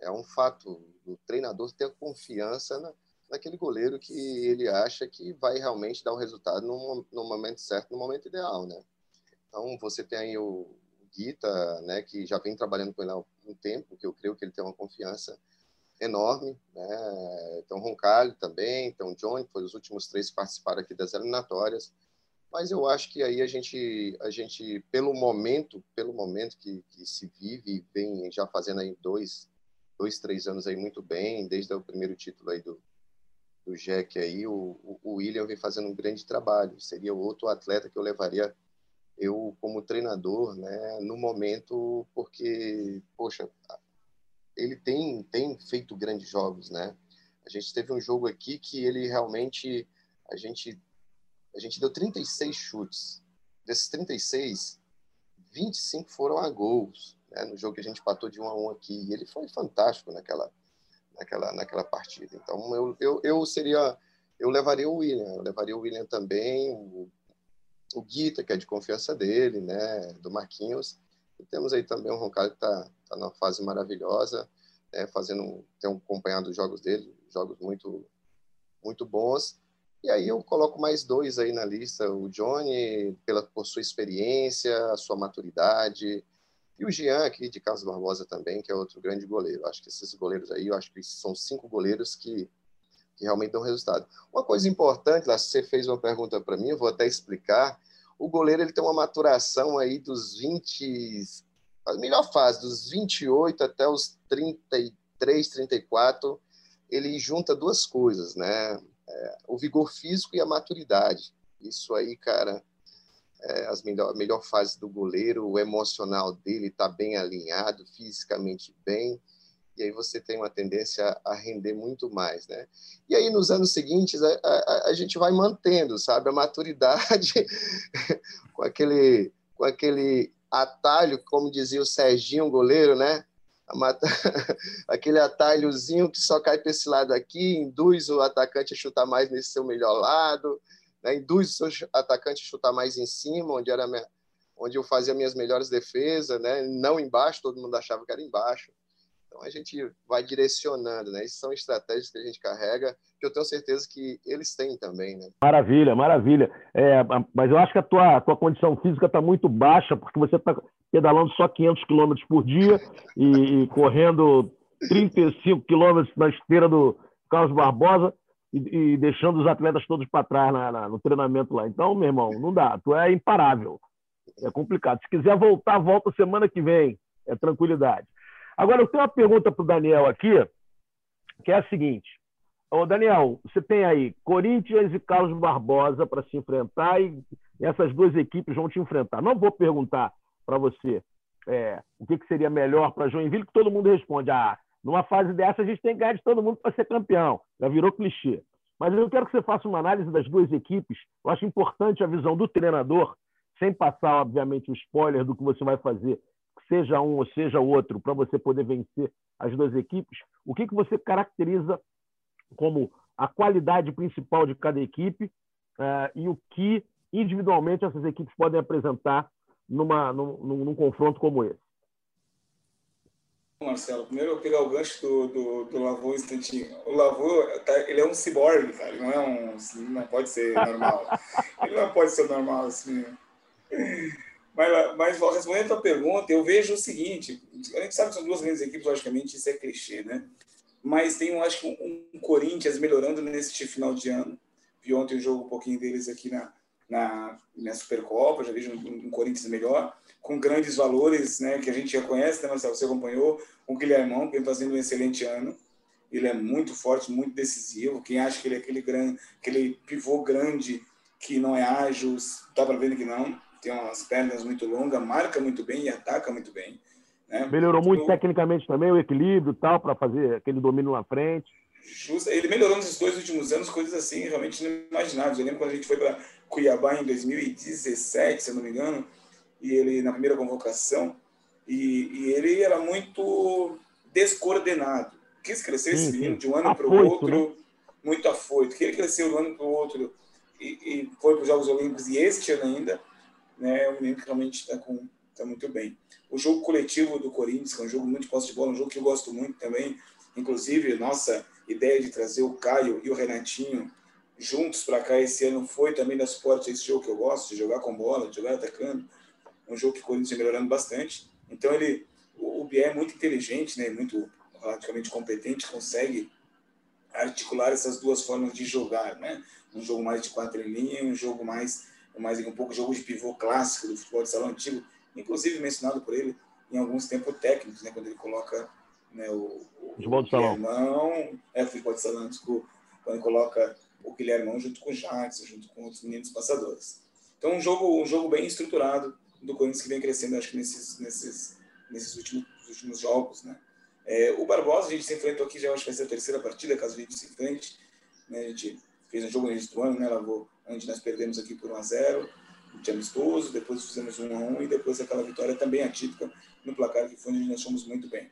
É um fato do treinador ter confiança na, naquele goleiro que ele acha que vai realmente dar o resultado no, no momento certo, no momento ideal, né? Então, você tem aí o Guita, né, que já vem trabalhando com ele há um tempo, que eu creio que ele tem uma confiança enorme, né? Então, Roncalho também, então John, que foi os últimos três que participaram aqui das eliminatórias. Mas eu acho que aí a gente, a gente pelo momento, pelo momento que, que se vive, vem já fazendo aí dois, dois, três anos aí muito bem, desde o primeiro título aí do, do Jack aí, o, o William vem fazendo um grande trabalho. Seria outro atleta que eu levaria eu como treinador, né, no momento, porque, poxa, ele tem, tem feito grandes jogos, né? A gente teve um jogo aqui que ele realmente, a gente a gente deu 36 chutes. Desses 36, 25 foram a gols, né? no jogo que a gente patou de 1 a 1 aqui. E ele foi fantástico naquela, naquela, naquela partida. Então, eu, eu, eu seria... Eu levaria o William, eu levaria o William também, o, o Guita, que é de confiança dele, né, do Marquinhos. E temos aí também o Roncalho, que está tá numa fase maravilhosa, né, fazendo, tem acompanhado os jogos dele, jogos muito, muito bons. E aí eu coloco mais dois aí na lista, o Johnny, pela, por sua experiência, a sua maturidade, e o Jean aqui de Carlos Barbosa também, que é outro grande goleiro. Acho que esses goleiros aí, eu acho que são cinco goleiros que, que realmente dão resultado. Uma coisa importante, lá, você fez uma pergunta para mim, eu vou até explicar. O goleiro ele tem uma maturação aí dos 20, a melhor fase, dos 28 até os 33, 34, ele junta duas coisas, né? é, o vigor físico e a maturidade. Isso aí, cara, é as melhor, melhor fase do goleiro, o emocional dele está bem alinhado, fisicamente bem, e aí você tem uma tendência a render muito mais, né? E aí nos anos seguintes a, a, a gente vai mantendo, sabe, a maturidade com aquele com aquele atalho, como dizia o Serginho, goleiro, né? aquele atalhozinho que só cai para esse lado aqui, induz o atacante a chutar mais nesse seu melhor lado, né? induz o seu atacante a chutar mais em cima, onde era minha, onde eu fazia minhas melhores defesas, né? não embaixo, todo mundo achava que era embaixo. Então a gente vai direcionando, né? Essas são estratégias que a gente carrega, que eu tenho certeza que eles têm também, né? Maravilha, maravilha. É, mas eu acho que a tua, a tua condição física está muito baixa, porque você está pedalando só 500 quilômetros por dia e, e, correndo 35 quilômetros na esteira do Carlos Barbosa e, e deixando os atletas todos para trás na, na, no treinamento lá. Então, meu irmão, não dá. Tu é imparável. É complicado. Se quiser voltar, volta semana que vem. É tranquilidade. Agora, eu tenho uma pergunta para o Daniel aqui, que é a seguinte. Ô, Daniel, você tem aí Corinthians e Carlos Barbosa para se enfrentar e essas duas equipes vão te enfrentar. Não vou perguntar para você é, o que, que, seria melhor para Joinville, que todo mundo responde: ah, numa fase dessa a gente tem que ganhar de todo mundo para ser campeão. Já virou clichê. Mas eu quero que você faça uma análise das duas equipes. Eu acho importante a visão do treinador, sem passar, obviamente, o spoiler do que você vai fazer seja um ou seja outro, para você poder vencer as duas equipes, o que, que você caracteriza como a qualidade principal de cada equipe uh, e o que individualmente essas equipes podem apresentar numa, num, num, num confronto como esse? Marcelo, primeiro eu pegar o gancho do, do, do Lavô um instantinho. O Lavô, tá, ele é um ciborgue, cara. Ele não é um. Não pode ser normal. ele não pode ser normal assim. Mas, mas respondendo a tua pergunta, eu vejo o seguinte: a gente sabe que são duas grandes equipes, logicamente, isso é clichê, né? Mas tem, eu acho um, um Corinthians melhorando nesse final de ano. Vi ontem o jogo um pouquinho deles aqui na, na, na Supercopa, já vejo um, um Corinthians melhor com grandes valores, né, que a gente já conhece, né, Marcelo? Você acompanhou o Guilhermão, que vem fazendo um excelente ano. Ele é muito forte, muito decisivo. Quem acha que ele é aquele, grande, aquele pivô grande que não é ágil, dá para ver que não. Tem umas pernas muito longas, marca muito bem e ataca muito bem. Né? Melhorou muito então, tecnicamente também, o equilíbrio tal, para fazer aquele domínio na frente. Justo. Ele melhorou nos dois últimos anos, coisas assim realmente inimagináveis. Eu lembro quando a gente foi para Cuiabá em 2017, se eu não me engano, e ele na primeira convocação e, e ele era muito descoordenado. Quis crescer esse menino de um ano para o outro, né? muito afoito. Que ele cresceu de um ano para o outro e, e foi para os Jogos Olímpicos e este ano ainda, né, é um menino que realmente está com tá muito bem. O jogo coletivo do Corinthians, que é um jogo muito de posse de bola, um jogo que eu gosto muito também. Inclusive, nossa ideia de trazer o Caio e o Renatinho juntos para cá esse ano foi também dar suporte a esse jogo que eu gosto, de jogar com bola, de jogar atacando um jogo que o Corinthians vem melhorando bastante. Então ele, o, o Bié é muito inteligente, né, muito relativamente competente, consegue articular essas duas formas de jogar, né? Um jogo mais de quatro em linha, um jogo mais, mais um pouco jogo de pivô clássico do futebol de salão antigo, inclusive mencionado por ele em alguns tempos técnicos, né? Quando ele coloca né, o, o futebol de salão, é futebol de salão, desculpa, quando ele coloca o Guilhermão junto com o Jackson, junto com outros meninos passadores. Então um jogo, um jogo bem estruturado, do Corinthians que vem crescendo, acho que nesses, nesses, nesses últimos, últimos jogos, né? É, o Barbosa, a gente se enfrentou aqui, já acho que vai ser a terceira partida, caso a gente se enfrente. Né? A gente fez um jogo no início do ano, né? Lavou, onde nós perdemos aqui por 1x0, de amistoso, depois fizemos 1x1 e depois aquela vitória também atípica no placar que foi onde nós fomos muito bem.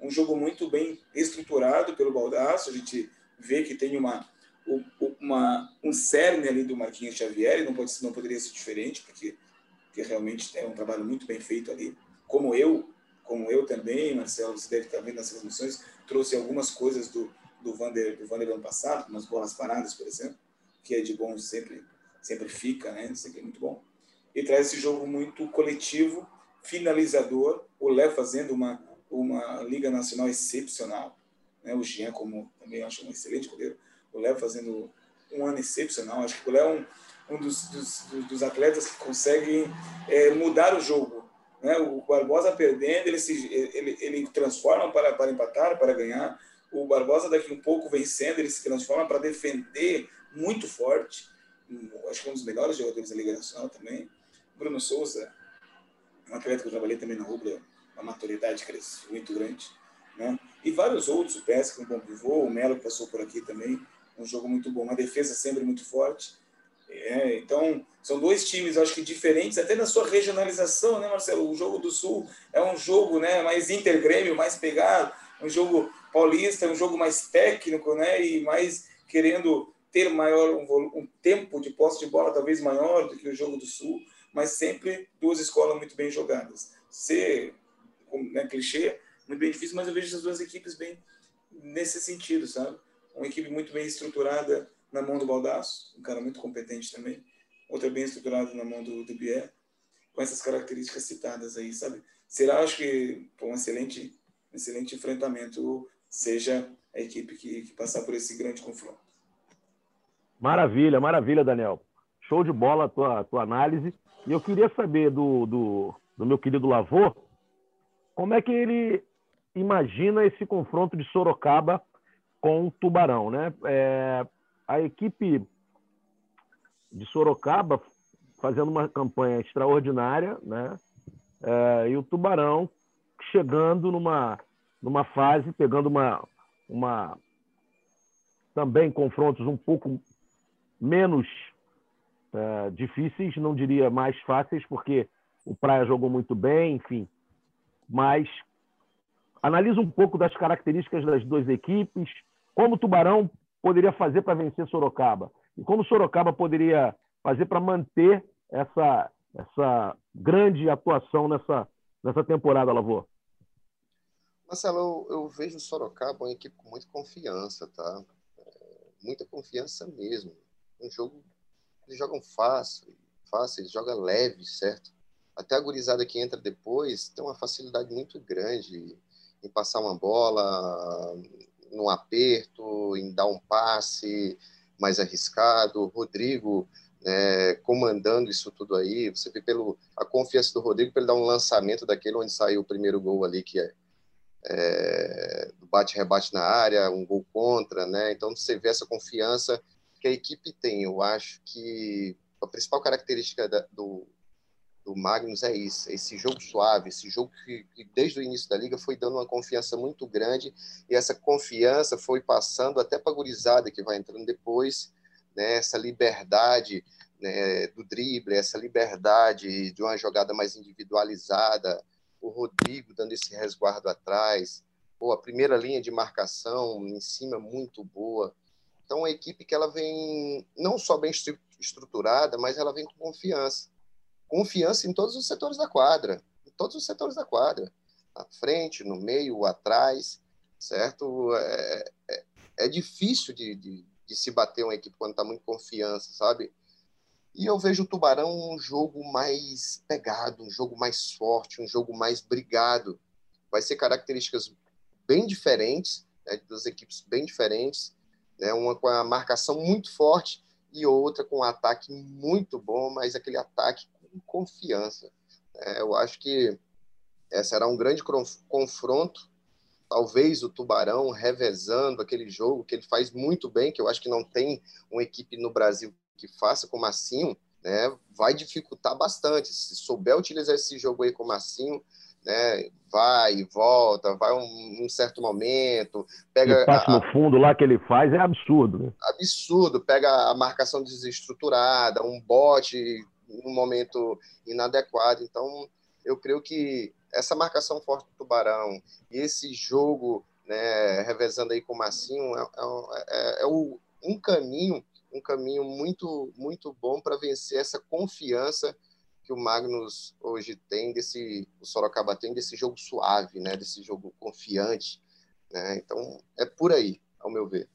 Um jogo muito bem estruturado pelo Baldaço, a gente vê que tem uma, uma, um cerne ali do Marquinhos Xavier, e não, pode, não poderia ser diferente, porque que realmente é um trabalho muito bem feito ali. Como eu, como eu também, Marcelo, você deve estar vendo nas transmissões, trouxe algumas coisas do, do Vander, do Vander ano passado, umas bolas paradas, por exemplo, que é de bom sempre, sempre fica, né? Sempre é muito bom. E traz esse jogo muito coletivo, finalizador, o Léo fazendo uma, uma Liga Nacional excepcional, né? o Jean, como também acho um excelente goleiro, o Léo fazendo um ano excepcional, acho que o Léo é um, um dos, dos, dos atletas que conseguem é, mudar o jogo. Né? O Barbosa perdendo, ele, se, ele, ele transforma para, para empatar, para ganhar. O Barbosa, daqui um pouco vencendo, ele se transforma para defender muito forte. Acho que é um dos melhores jogadores da Liga Nacional também. Bruno Souza, um atleta que eu trabalhei também na Rubra, uma maturidade muito grande. Né? E vários outros, o Pesca, um bom pivô, o Melo que passou por aqui também, um jogo muito bom, uma defesa sempre muito forte. É, então, são dois times, acho que diferentes, até na sua regionalização, né, Marcelo? O jogo do Sul é um jogo né, mais intergrêmio, mais pegado, um jogo paulista, um jogo mais técnico, né, e mais querendo ter maior um, um tempo de posse de bola talvez maior do que o jogo do Sul, mas sempre duas escolas muito bem jogadas. Ser, né, clichê, muito bem difícil, mas eu vejo essas duas equipes bem nesse sentido, sabe? Uma equipe muito bem estruturada, na mão do Baldaço, um cara muito competente também. Outra bem estruturado na mão do, do Bier, com essas características citadas aí, sabe? Será, acho que, um excelente, excelente enfrentamento, seja a equipe que, que passar por esse grande confronto. Maravilha, maravilha, Daniel. Show de bola a tua, tua análise. E eu queria saber do, do, do meu querido Lavô, como é que ele imagina esse confronto de Sorocaba com o Tubarão, né? É, a equipe de Sorocaba fazendo uma campanha extraordinária, né? É, e o Tubarão chegando numa, numa fase, pegando uma, uma também confrontos um pouco menos é, difíceis, não diria mais fáceis, porque o Praia jogou muito bem, enfim. mas analisa um pouco das características das duas equipes, como o Tubarão poderia fazer para vencer Sorocaba e como Sorocaba poderia fazer para manter essa, essa grande atuação nessa, nessa temporada, Lavô. Marcelo, eu, eu vejo Sorocaba uma equipe com muita confiança, tá? É, muita confiança mesmo. Um jogo, eles jogam fácil, fácil, eles jogam leve, certo? Até a gurizada que entra depois tem uma facilidade muito grande em passar uma bola no aperto, em dar um passe mais arriscado. Rodrigo né, comandando isso tudo aí. Você vê pelo a confiança do Rodrigo para ele dar um lançamento daquele onde saiu o primeiro gol ali, que é, é bate-rebate na área, um gol contra, né? Então você vê essa confiança que a equipe tem. Eu acho que a principal característica da, do, do Magnus é isso, esse jogo suave, esse jogo que, que, desde o início da liga foi dando uma confiança muito grande e essa confiança foi passando até para a gurizada que vai entrando depois, né, essa liberdade né, do drible, essa liberdade de uma jogada mais individualizada, o Rodrigo dando esse resguardo atrás, pô, a primeira linha de marcação em cima muito boa. Então, a equipe que ela vem não só bem estruturada, mas ela vem com confiança confiança em todos os setores da quadra, em todos os setores da quadra, na frente, no meio, atrás, certo? É, é, é difícil de, de, de, se bater uma equipe quando está muito confiança, sabe? E eu vejo o Tubarão um jogo mais pegado, um jogo mais forte, um jogo mais brigado. Vai ser características bem diferentes, né, das equipes bem diferentes, né, uma com a marcação muito forte e outra com um ataque muito bom, mas aquele ataque confiança. É, eu acho que será um grande confronto. Talvez o Tubarão revezando aquele jogo que ele faz muito bem, que eu acho que não tem uma equipe no Brasil que faça com o Massinho, né, vai dificultar bastante. Se souber utilizar esse jogo aí com o Massinho, né, vai e volta, vai um, um certo momento, pega o passe no fundo lá que ele faz é absurdo, né? Absurdo, pega a marcação desestruturada, um bote num momento inadequado. Então, eu creio que essa marcação forte do Tubarão e esse jogo, né, revezando aí com o Massinho, é, é, é, é um caminho, um caminho muito, muito bom para vencer essa confiança que o Magnus hoje tem desse, o Sorocaba tem desse jogo suave, né, desse jogo confiante, né? Então, é por aí, ao meu ver.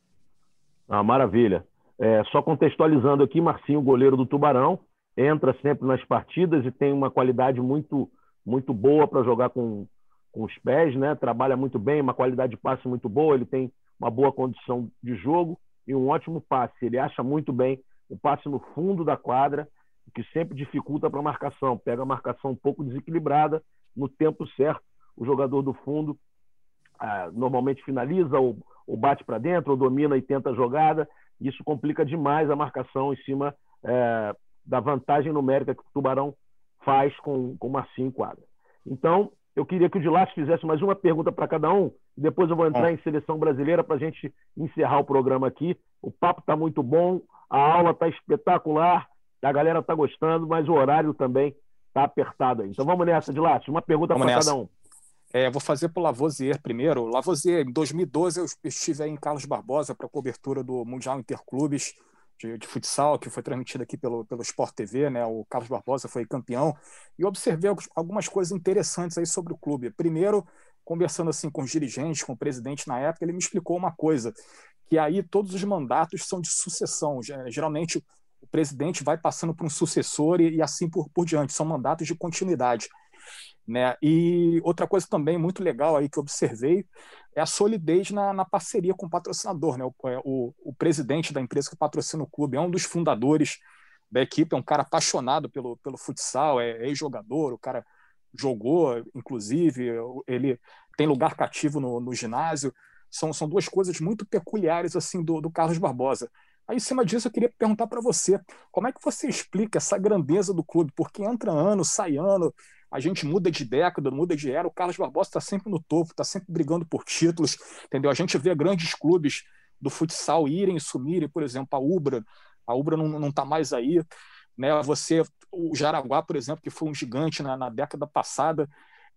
Ah, maravilha. É, só contextualizando aqui, Marcinho, goleiro do Tubarão, entra sempre nas partidas e tem uma qualidade muito muito boa para jogar com, com os pés, né? Trabalha muito bem, uma qualidade de passe muito boa, ele tem uma boa condição de jogo e um ótimo passe. Ele acha muito bem o passe no fundo da quadra, o que sempre dificulta para a marcação. Pega a marcação um pouco desequilibrada no tempo certo. O jogador do fundo ah, normalmente finaliza ou, ou bate para dentro, ou domina e tenta a jogada. Isso complica demais a marcação em cima é, da vantagem numérica que o Tubarão faz com, com o Marcinho Quadra. Então, eu queria que o Dilas fizesse mais uma pergunta para cada um, e depois eu vou entrar em seleção brasileira para a gente encerrar o programa aqui. O papo está muito bom, a aula está espetacular, a galera está gostando, mas o horário também está apertado aí. Então vamos nessa, Dilas, uma pergunta para cada um. É, vou fazer para o Lavoisier primeiro. Lavoisier, em 2012 eu estive aí em Carlos Barbosa para cobertura do Mundial Interclubes de, de, futsal, que foi transmitido aqui pelo, pelo Sport TV, né? O Carlos Barbosa foi campeão, e observei algumas coisas interessantes aí sobre o clube. Primeiro, conversando assim com os dirigentes, com o presidente na época, ele me explicou uma coisa, que aí todos os mandatos são de sucessão. Geralmente o presidente vai passando para um sucessor e, e assim por, por diante, são mandatos de continuidade. Né? E outra coisa também muito legal aí que observei é a solidez na, na parceria com o patrocinador. Né? O, é, o, o, presidente da empresa que patrocina o clube é um dos fundadores da equipe, é um cara apaixonado pelo, pelo futsal, é ex-jogador, o cara jogou, inclusive, ele tem lugar cativo no, no ginásio. São, são duas coisas muito peculiares assim do, do Carlos Barbosa. Aí, em cima disso, eu queria perguntar para você, como é que você explica essa grandeza do clube? Porque entra ano, sai ano, a gente muda de década, muda de era, o Carlos Barbosa está sempre no topo, está sempre brigando por títulos, entendeu? A gente vê grandes clubes do futsal irem e sumirem, por exemplo, a Ubra, a Ubra não está mais aí, né? Você, o Jaraguá, por exemplo, que foi um gigante na, na década passada,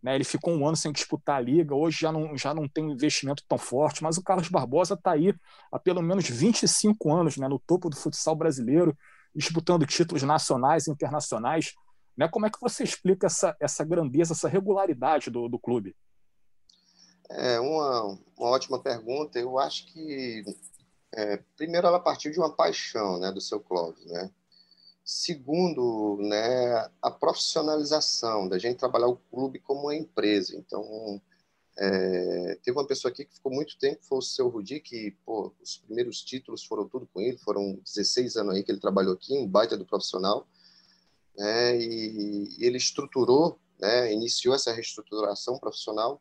Né? Ele ficou um ano sem disputar a liga, hoje já não, já não tem um investimento tão forte, mas o Carlos Barbosa está aí há pelo menos 25 anos né, no topo do futsal brasileiro, disputando títulos nacionais e internacionais. Né? Como é que você explica essa, essa grandeza, essa regularidade do, do clube? É uma, uma ótima pergunta. Eu acho que, é, primeiro, ela partiu de uma paixão né, do seu Clóvis. Né? Segundo, né, a profissionalização, da gente trabalhar o clube como uma empresa. Então, é, teve uma pessoa aqui que ficou muito tempo, foi o seu Rudi, que pô, os primeiros títulos foram tudo com ele, foram 16 anos aí que ele trabalhou aqui, um baita do profissional, né, e, e ele estruturou, né, iniciou essa reestruturação profissional,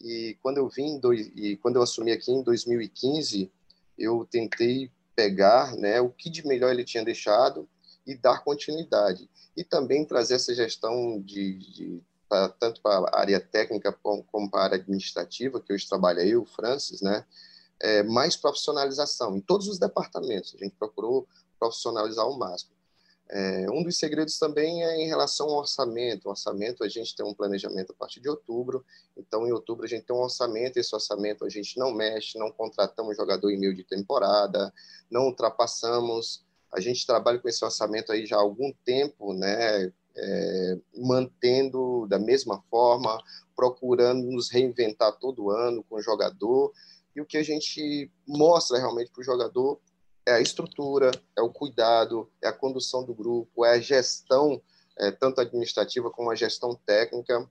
e quando eu vim, e quando eu assumi aqui em 2015, eu tentei pegar né, o que de melhor ele tinha deixado e dar continuidade. E também trazer essa gestão de, de pra, tanto para a área técnica como, como para a área administrativa, que hoje trabalha eu, o Francis, né? É, mais profissionalização em todos os departamentos. A gente procurou profissionalizar ao máximo. É, um dos segredos também é em relação ao orçamento. O orçamento, a gente tem um planejamento a partir de outubro, então em outubro a gente tem um orçamento, esse orçamento a gente não mexe, não contratamos jogador em meio de temporada, não ultrapassamos a gente trabalha com esse orçamento aí já há algum tempo, né? É, mantendo da mesma forma, procurando nos reinventar todo ano com o jogador. E o que a gente mostra realmente para o jogador é a estrutura, é o cuidado, é a condução do grupo, é a gestão, é, tanto administrativa como a gestão técnica.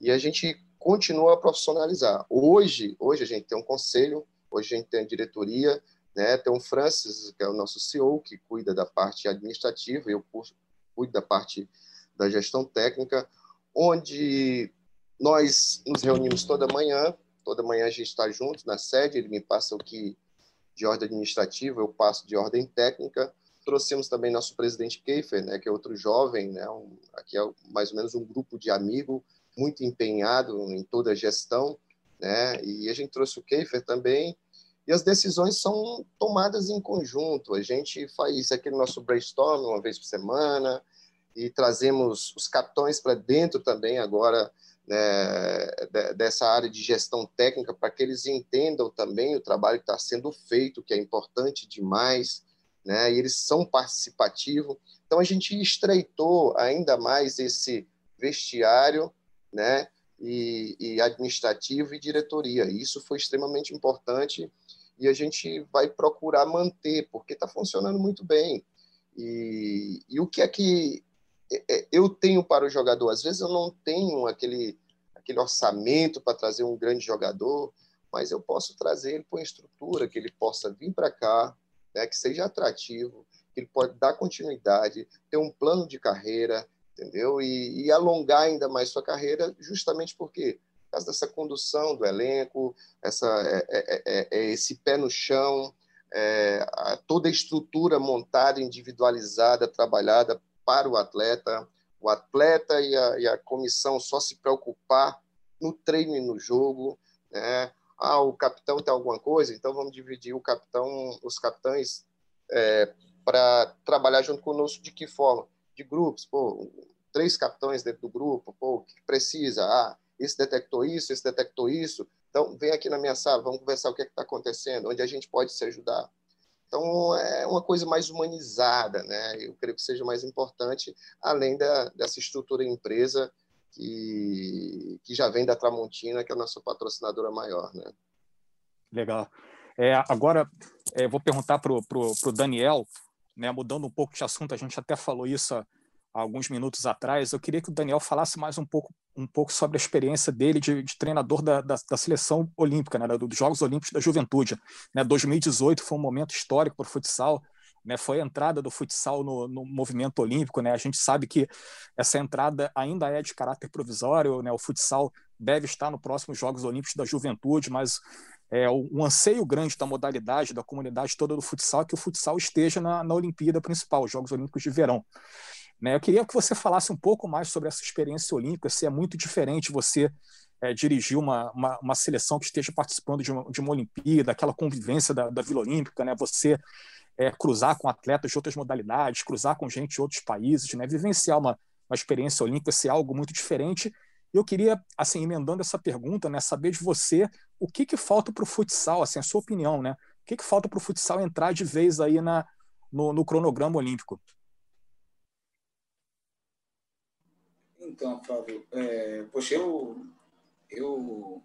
E a gente continua a profissionalizar. Hoje, hoje a gente tem um conselho, hoje a gente tem a diretoria, né? Tem o Francis, que é o nosso CEO, que cuida da parte administrativa, eu cuido da parte da gestão técnica, onde nós nos reunimos toda manhã, toda manhã a gente está junto na sede, ele me passa o que de ordem administrativa, eu passo de ordem técnica. Trouxemos também nosso presidente Keifer, né, que é outro jovem, né, um, aqui é mais ou menos um grupo de amigo muito empenhado em toda a gestão, né, e a gente trouxe o Keifer também, e as decisões são tomadas em conjunto. A gente faz aquele nosso brainstorm uma vez por semana e trazemos os capitões para dentro também agora né, dessa área de gestão técnica para que eles entendam também o trabalho que está sendo feito, que é importante demais, né, e eles são participativos. Então a gente estreitou ainda mais esse vestiário, né, e, e administrativo e diretoria. E isso foi extremamente importante e a gente vai procurar manter, porque está funcionando muito bem. E, e o que é que eu tenho para o jogador? Às vezes eu não tenho aquele, aquele orçamento para trazer um grande jogador, mas eu posso trazer ele com uma estrutura, que ele possa vir para cá, né, que seja atrativo, que ele pode dar continuidade, ter um plano de carreira, entendeu? E, e alongar ainda mais sua carreira, justamente porque por causa dessa condução do elenco, essa, é, é, é, é esse pé no chão, é, a, toda a estrutura montada, individualizada, trabalhada para o atleta, o atleta e a, e a comissão só se preocupar no treino e no jogo, né? Ah, o capitão tem alguma coisa, então vamos dividir o capitão, os capitães é, para trabalhar junto conosco de que forma? De grupos, pô, três capitães dentro do grupo, pô, o que precisa? Ah, esse detectou isso, esse detectou isso. Então, vem aqui na minha sala, vamos conversar o que é está acontecendo, onde a gente pode se ajudar. Então, é uma coisa mais humanizada, né? Eu creio que seja mais importante, além da, dessa estrutura empresa que, que já vem da Tramontina, que é a nossa patrocinadora maior, né? Legal. É, agora, é, vou perguntar para o Daniel, né, mudando um pouco de assunto, a gente até falou isso alguns minutos atrás, eu queria que o Daniel falasse mais um pouco um pouco sobre a experiência dele de, de treinador da, da, da, seleção olímpica, né, dos Jogos Olímpicos da Juventude. Né, 2018 foi um momento histórico para o futsal, né, foi a entrada do futsal no, no, movimento olímpico. Né, a gente sabe que essa entrada ainda é de caráter provisório, né, o futsal deve estar no próximo Jogos Olímpicos da Juventude, mas é, um anseio grande da modalidade, da comunidade toda do futsal, é que o futsal esteja na, na Olimpíada principal, os Jogos Olímpicos de Verão. Né? Eu queria que você falasse um pouco mais sobre essa experiência olímpica, se é muito diferente você é, dirigir uma, uma, uma, seleção que esteja participando de uma, de uma Olimpíada, aquela convivência da, da Vila Olímpica, né? você é, cruzar com atletas de outras modalidades, cruzar com gente de outros países, né? vivenciar uma, uma experiência olímpica, se é algo muito diferente, Eu queria, assim, emendando essa pergunta, né, saber de você o que, que falta para o futsal, assim, a sua opinião, né? O que, que falta para o futsal entrar de vez aí na, no, no cronograma olímpico? Então, Flávio, é, poxa, eu, eu,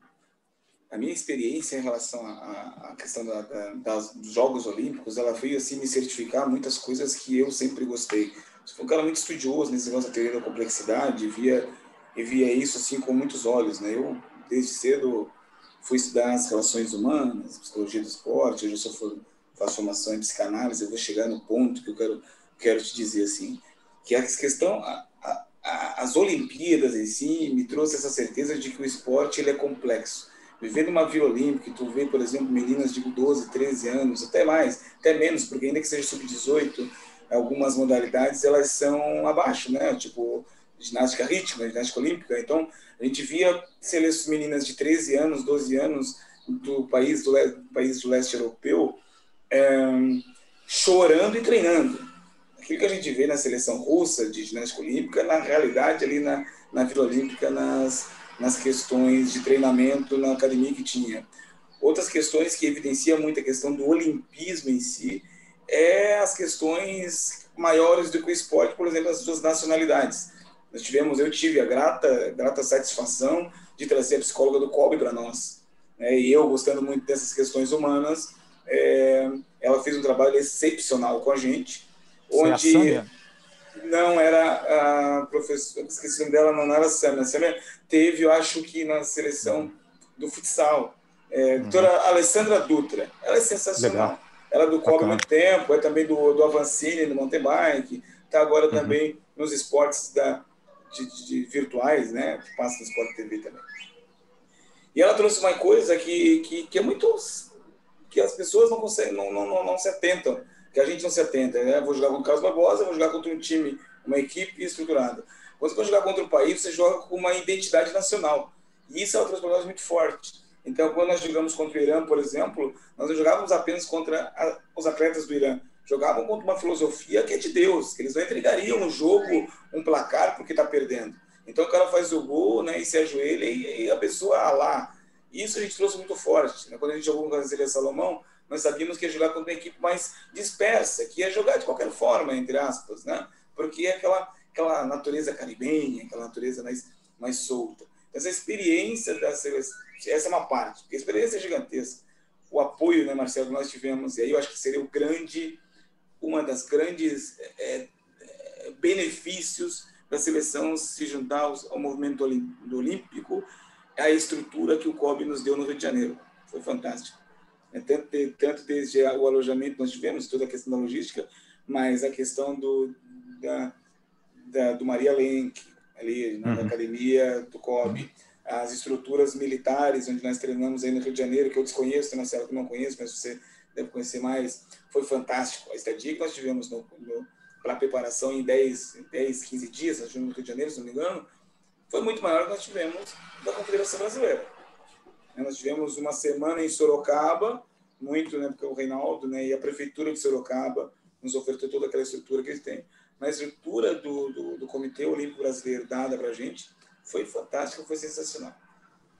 a minha experiência em relação à, à questão da, da, das, dos Jogos Olímpicos, ela veio assim me certificar muitas coisas que eu sempre gostei. Eu fui um cara muito estudioso nesse negócio da teoria da complexidade, via e via isso assim com muitos olhos, né? Eu desde cedo fui estudar as relações humanas, psicologia do esporte, hoje eu sou faço formação em psicanálise, eu vou chegar no ponto que eu quero quero te dizer assim, que a questão as Olimpíadas em si me trouxe essa certeza de que o esporte ele é complexo. Vivendo uma Vila Olímpica, tu vê, por exemplo, meninas de 12, 13 anos, até mais, até menos, porque ainda que seja sub-18, algumas modalidades elas são abaixo, né? Tipo, ginástica rítmica, ginástica olímpica. Então, a gente via seleções meninas de 13 anos, 12 anos do país do, país do leste europeu é, chorando e treinando. Aquilo que a gente vê na seleção russa de ginástica olímpica, na realidade, ali na, na Vila Olímpica, nas, nas questões de treinamento na academia que tinha. Outras questões que evidenciam muito a questão do olimpismo em si é as questões maiores do que o esporte, por exemplo, as suas nacionalidades. Nós tivemos, eu tive a grata, grata satisfação de trazer a psicóloga do COB para nós. Né? E eu, gostando muito dessas questões humanas, é, ela fez um trabalho excepcional com a gente, onde não era a professora, esqueci o nome dela, não era a Samia. A Samia teve, eu acho que na seleção do futsal, é, uhum. doutora Alessandra Dutra. Ela é sensacional. Legal. Ela é do COB há muito tempo, é também do, do Avancini, do mountain bike, está agora uhum. também nos esportes da, de, de, de, virtuais, né? Que passa no Sport TV também. E ela trouxe uma coisa que, que, que é muito. que as pessoas não, conseguem, não, não, não, não se atentam, que a gente não se atenta. Né? Vou jogar com o Carlos Barbosa, vou jogar contra um time, uma equipe estruturada. Quando você vai jogar contra o país, você joga com uma identidade nacional. E isso é uma transformação muito forte. Então, quando nós jogamos contra o Irã, por exemplo, nós não jogávamos apenas contra a, os atletas do Irã, jogavam contra uma filosofia que é de Deus, que eles não entregariam no jogo um placar porque está perdendo. Então o cara faz o gol né, e se ajoelha e, e a pessoa ah, lá. Isso a gente trouxe muito forte. Né? Quando a gente jogou com a Brasileira Salomão, nós sabíamos que ia jogar contra uma equipe mais dispersa, que ia jogar de qualquer forma, entre aspas, né? porque é aquela, aquela natureza caribenha, aquela natureza mais, mais solta. Essa experiência da seleção, essa é uma parte, porque a experiência é gigantesca. O apoio, né, Marcelo, que nós tivemos, e aí eu acho que seria o grande uma das grandes é, é, benefícios da seleção se juntar ao movimento olímpico é a estrutura que o COB nos deu no Rio de Janeiro. Foi fantástico. É, tanto, tanto desde o alojamento nós tivemos, toda a questão da logística, mas a questão do, da, da do Maria Lenk, ali né, uhum. na academia do COB, as estruturas militares, onde nós treinamos aí no Rio de Janeiro, que eu desconheço, tem uma cela que eu não conheço, mas você deve conhecer mais, foi fantástico. A estadia que nós tivemos no, no, para preparação em 10, 10, 15 dias, nós tivemos no Rio de Janeiro, se não me engano, foi muito maior que nós tivemos da Confederação Brasileira. Nós tivemos uma semana em Sorocaba, muito, né, porque o Reinaldo né, e a Prefeitura de Sorocaba nos ofertou toda aquela estrutura que eles têm. Mas a estrutura do, do, do Comitê Olímpico Brasileiro dada para a gente foi fantástica, foi sensacional.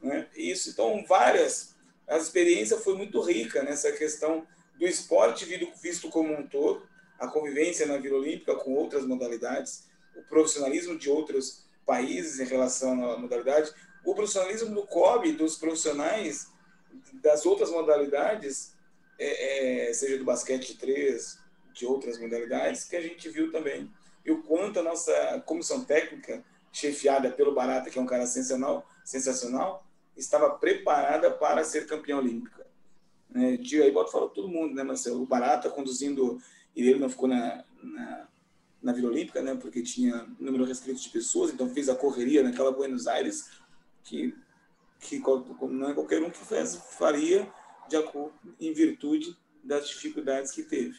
Né? Isso, então, várias a experiência foi muito rica nessa questão do esporte visto como um todo, a convivência na Vila Olímpica com outras modalidades, o profissionalismo de outros países em relação à modalidade, o profissionalismo do COB, dos profissionais das outras modalidades, é, é, seja do basquete de três, de outras modalidades, que a gente viu também. E o quanto a nossa comissão técnica, chefiada pelo Barata, que é um cara sensacional, sensacional estava preparada para ser campeã olímpica. É, aí bota fala todo mundo, né, Marcelo? O Barata conduzindo, e ele não ficou na, na, na Vila Olímpica, né, porque tinha número restrito de pessoas, então fez a correria naquela Buenos Aires, que, que não é qualquer um que faz, faria de acordo, em virtude das dificuldades que teve.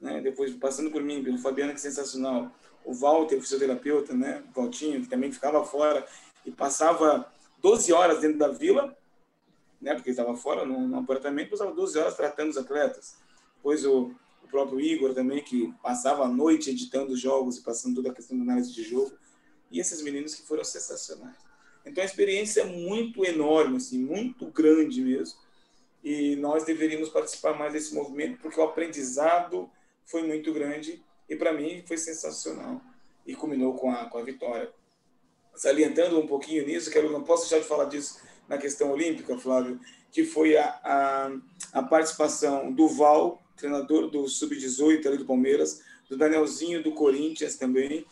Né? Depois, passando por mim, pelo Fabiano, que é sensacional, o Walter, o fisioterapeuta, né? o Valtinho, que também ficava fora e passava 12 horas dentro da vila, né, porque estava fora no, no apartamento, passava 12 horas tratando os atletas. Depois o, o, próprio Igor também, que passava a noite editando os jogos e passando toda a questão da análise de jogo. E esses meninos que foram sensacionais. Então a experiência é muito enorme, assim, muito grande mesmo. E nós deveríamos participar mais desse movimento, porque o aprendizado foi muito grande e para mim foi sensacional. E culminou com a, com a vitória. Salientando um pouquinho nisso, quero, não posso deixar de falar disso na questão olímpica, Flávio, que foi a, a, a participação do Val, treinador do Sub-18 ali do Palmeiras, do Danielzinho do Corinthians também,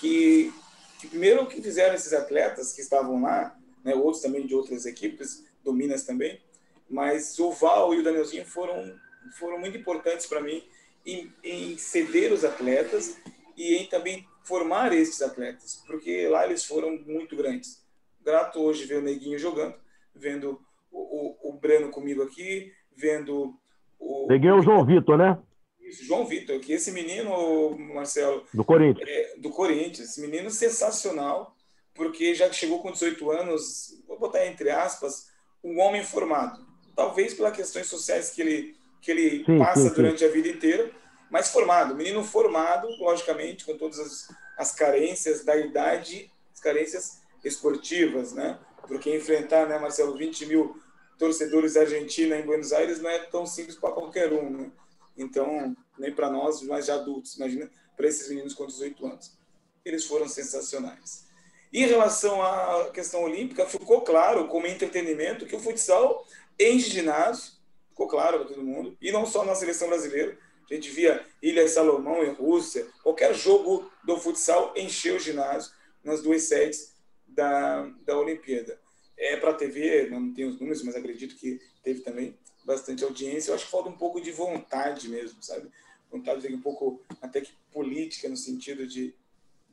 que, que primeiro que fizeram esses atletas que estavam lá, né, outros também de outras equipes, do Minas também, mas o Val e o Danielzinho foram, foram muito importantes para mim em, em ceder os atletas e em também formar esses atletas, porque lá eles foram muito grandes. Grato hoje ver o Neguinho jogando, vendo o, o, o Breno comigo aqui, vendo o. Neguinho é o João Vitor, né? Isso, João Vitor, que esse menino, Marcelo. Do Corinthians. É, do Corinthians, esse menino sensacional, porque já chegou com 18 anos, vou botar entre aspas, um homem formado. Talvez pelas questões sociais que ele, que ele sim, passa sim, sim. durante a vida inteira, mas formado. Menino formado, logicamente, com todas as, as carências da idade, as carências esportivas, né? Porque enfrentar, né, Marcelo, 20 mil torcedores da Argentina em Buenos Aires não é tão simples para qualquer um, né? Então, nem para nós, mas já adultos, imagina para esses meninos com 18 anos. Eles foram sensacionais. Em relação à questão olímpica, ficou claro, como entretenimento, que o futsal enche ginásio, ficou claro para todo mundo, e não só na seleção brasileira. A gente via Ilha Salomão e Rússia, qualquer jogo do futsal encheu o ginásio nas duas sedes da, da Olimpíada. É para a TV, não tenho os números, mas acredito que teve também bastante audiência. Eu acho que falta um pouco de vontade mesmo, sabe? Vontade um pouco até que política, no sentido de,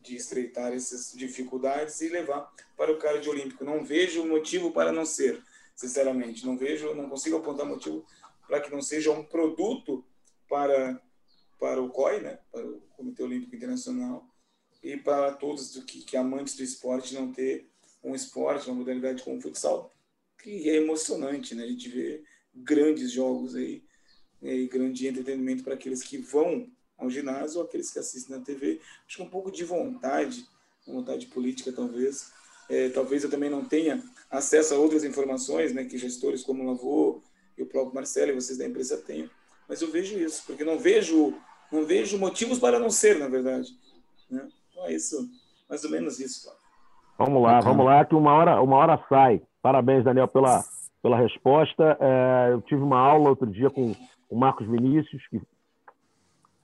de estreitar essas dificuldades e levar para o card olímpico. Não vejo motivo para não ser, sinceramente. Não vejo, não consigo apontar motivo para que não seja um produto para, para o COI, né? para o Comitê Olímpico Internacional, e para todos que, que amantes do esporte não ter um esporte, uma modalidade como o futsal, que é emocionante, né? A gente vê grandes jogos aí, né, e grande entretenimento para aqueles que vão ao ginásio ou aqueles que assistem na TV. Acho que um pouco de vontade, vontade política talvez. É, talvez eu também não tenha acesso a outras informações, né, que gestores como o Lavô e o próprio Marcelo e vocês da empresa tenham. Mas eu vejo isso, porque não vejo, não vejo motivos para não ser, na verdade. Né? Então é isso, mais ou menos isso. Vamos lá, então... vamos lá, que uma hora, uma hora sai. Parabéns, Daniel, pela, pela resposta. É, eu tive uma aula outro dia com o Marcos Vinícius, que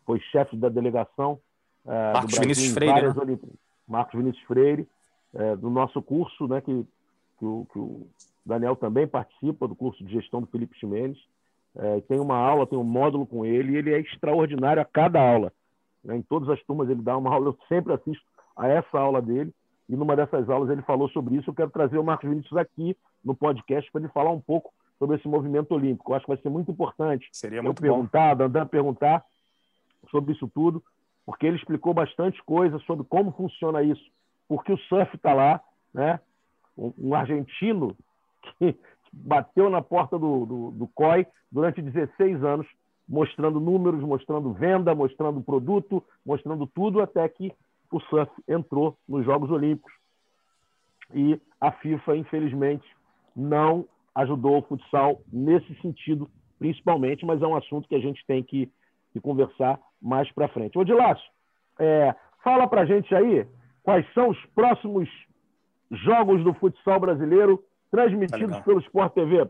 foi chefe da delegação é, Marcos do Brasil Vinícius Freire, né? Marcos Vinícius Freire, é, do nosso curso, né, que, que o, que, o, Daniel também participa do curso de gestão do Felipe Ximenes. É, tem uma aula, tem um módulo com ele, e ele é extraordinário a cada aula. Né? Em todas as turmas ele dá uma aula, eu sempre assisto a essa aula dele, e numa dessas aulas ele falou sobre isso. Eu quero trazer o Marcos Vinícius aqui no podcast para ele falar um pouco sobre esse movimento olímpico. Eu acho que vai ser muito importante Seria muito eu perguntar, Dandan perguntar sobre isso tudo, porque ele explicou bastante coisa sobre como funciona isso, porque o surf está lá, né? Um, um, argentino que bateu na porta do, do, do COI durante 16 anos, mostrando números, mostrando venda, mostrando produto, mostrando tudo, até que o surf entrou nos Jogos Olímpicos. E a FIFA, infelizmente, não ajudou o futsal nesse sentido, principalmente, mas é um assunto que a gente tem que, que conversar mais para frente. Ô, Dilácio, é, fala para a gente aí quais são os próximos jogos do futsal brasileiro transmitidos tá pelo Sport TV.